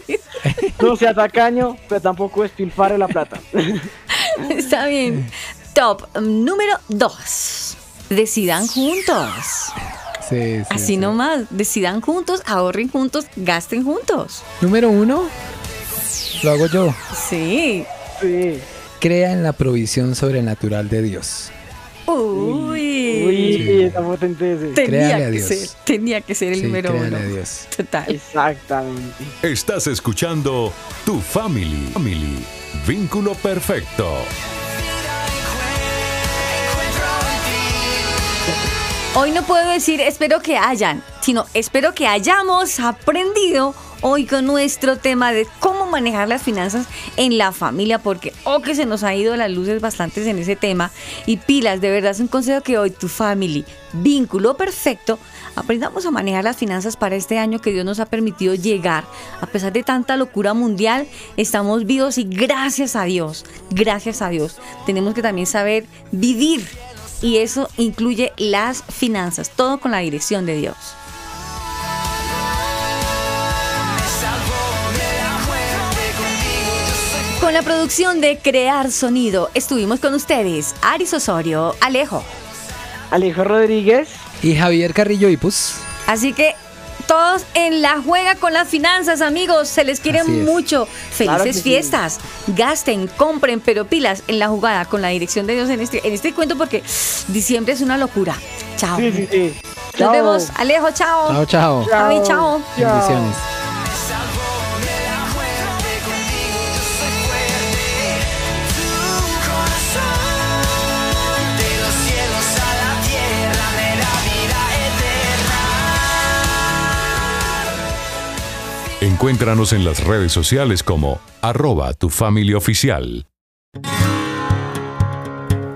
No sea tacaño, pero tampoco despilfarre la plata. Está bien. Top número 2. Decidan juntos. Sí, sí, Así sí. nomás. Decidan juntos, ahorren juntos, gasten juntos. Número uno, lo hago yo. Sí. Sí. Crea en la provisión sobrenatural de Dios. Uy. Uy, está potente ese. Tenía Créale a que Dios. ser, tenía que ser el Sí, número uno. a Dios. Total. Exactamente. Estás escuchando Tu Family. Family. Vínculo perfecto. Hoy no puedo decir espero que hayan, sino espero que hayamos aprendido hoy con nuestro tema de cómo manejar las finanzas en la familia, porque oh que se nos ha ido las luces bastantes en ese tema. Y pilas, de verdad es un consejo que hoy tu family, vínculo perfecto, aprendamos a manejar las finanzas para este año que Dios nos ha permitido llegar. A pesar de tanta locura mundial, estamos vivos y gracias a Dios, gracias a Dios, tenemos que también saber vivir y eso incluye las finanzas, todo con la dirección de Dios. Con la producción de Crear Sonido estuvimos con ustedes, Aris Osorio, Alejo. Alejo Rodríguez. Y Javier Carrillo Ipus. Así que todos en la juega con las finanzas, amigos. Se les quiere mucho. Felices Claro que sí. fiestas. Gasten, compren, pero pilas en la jugada con la dirección de Dios en este, en este cuento porque diciembre es una locura. Chao. Sí, sí, sí. Nos Chao. vemos. Alejo, chao. Chao, chao. Javi, chao. Bendiciones. Encuéntranos en las redes sociales como arroba Tu Family Oficial.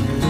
Thank you.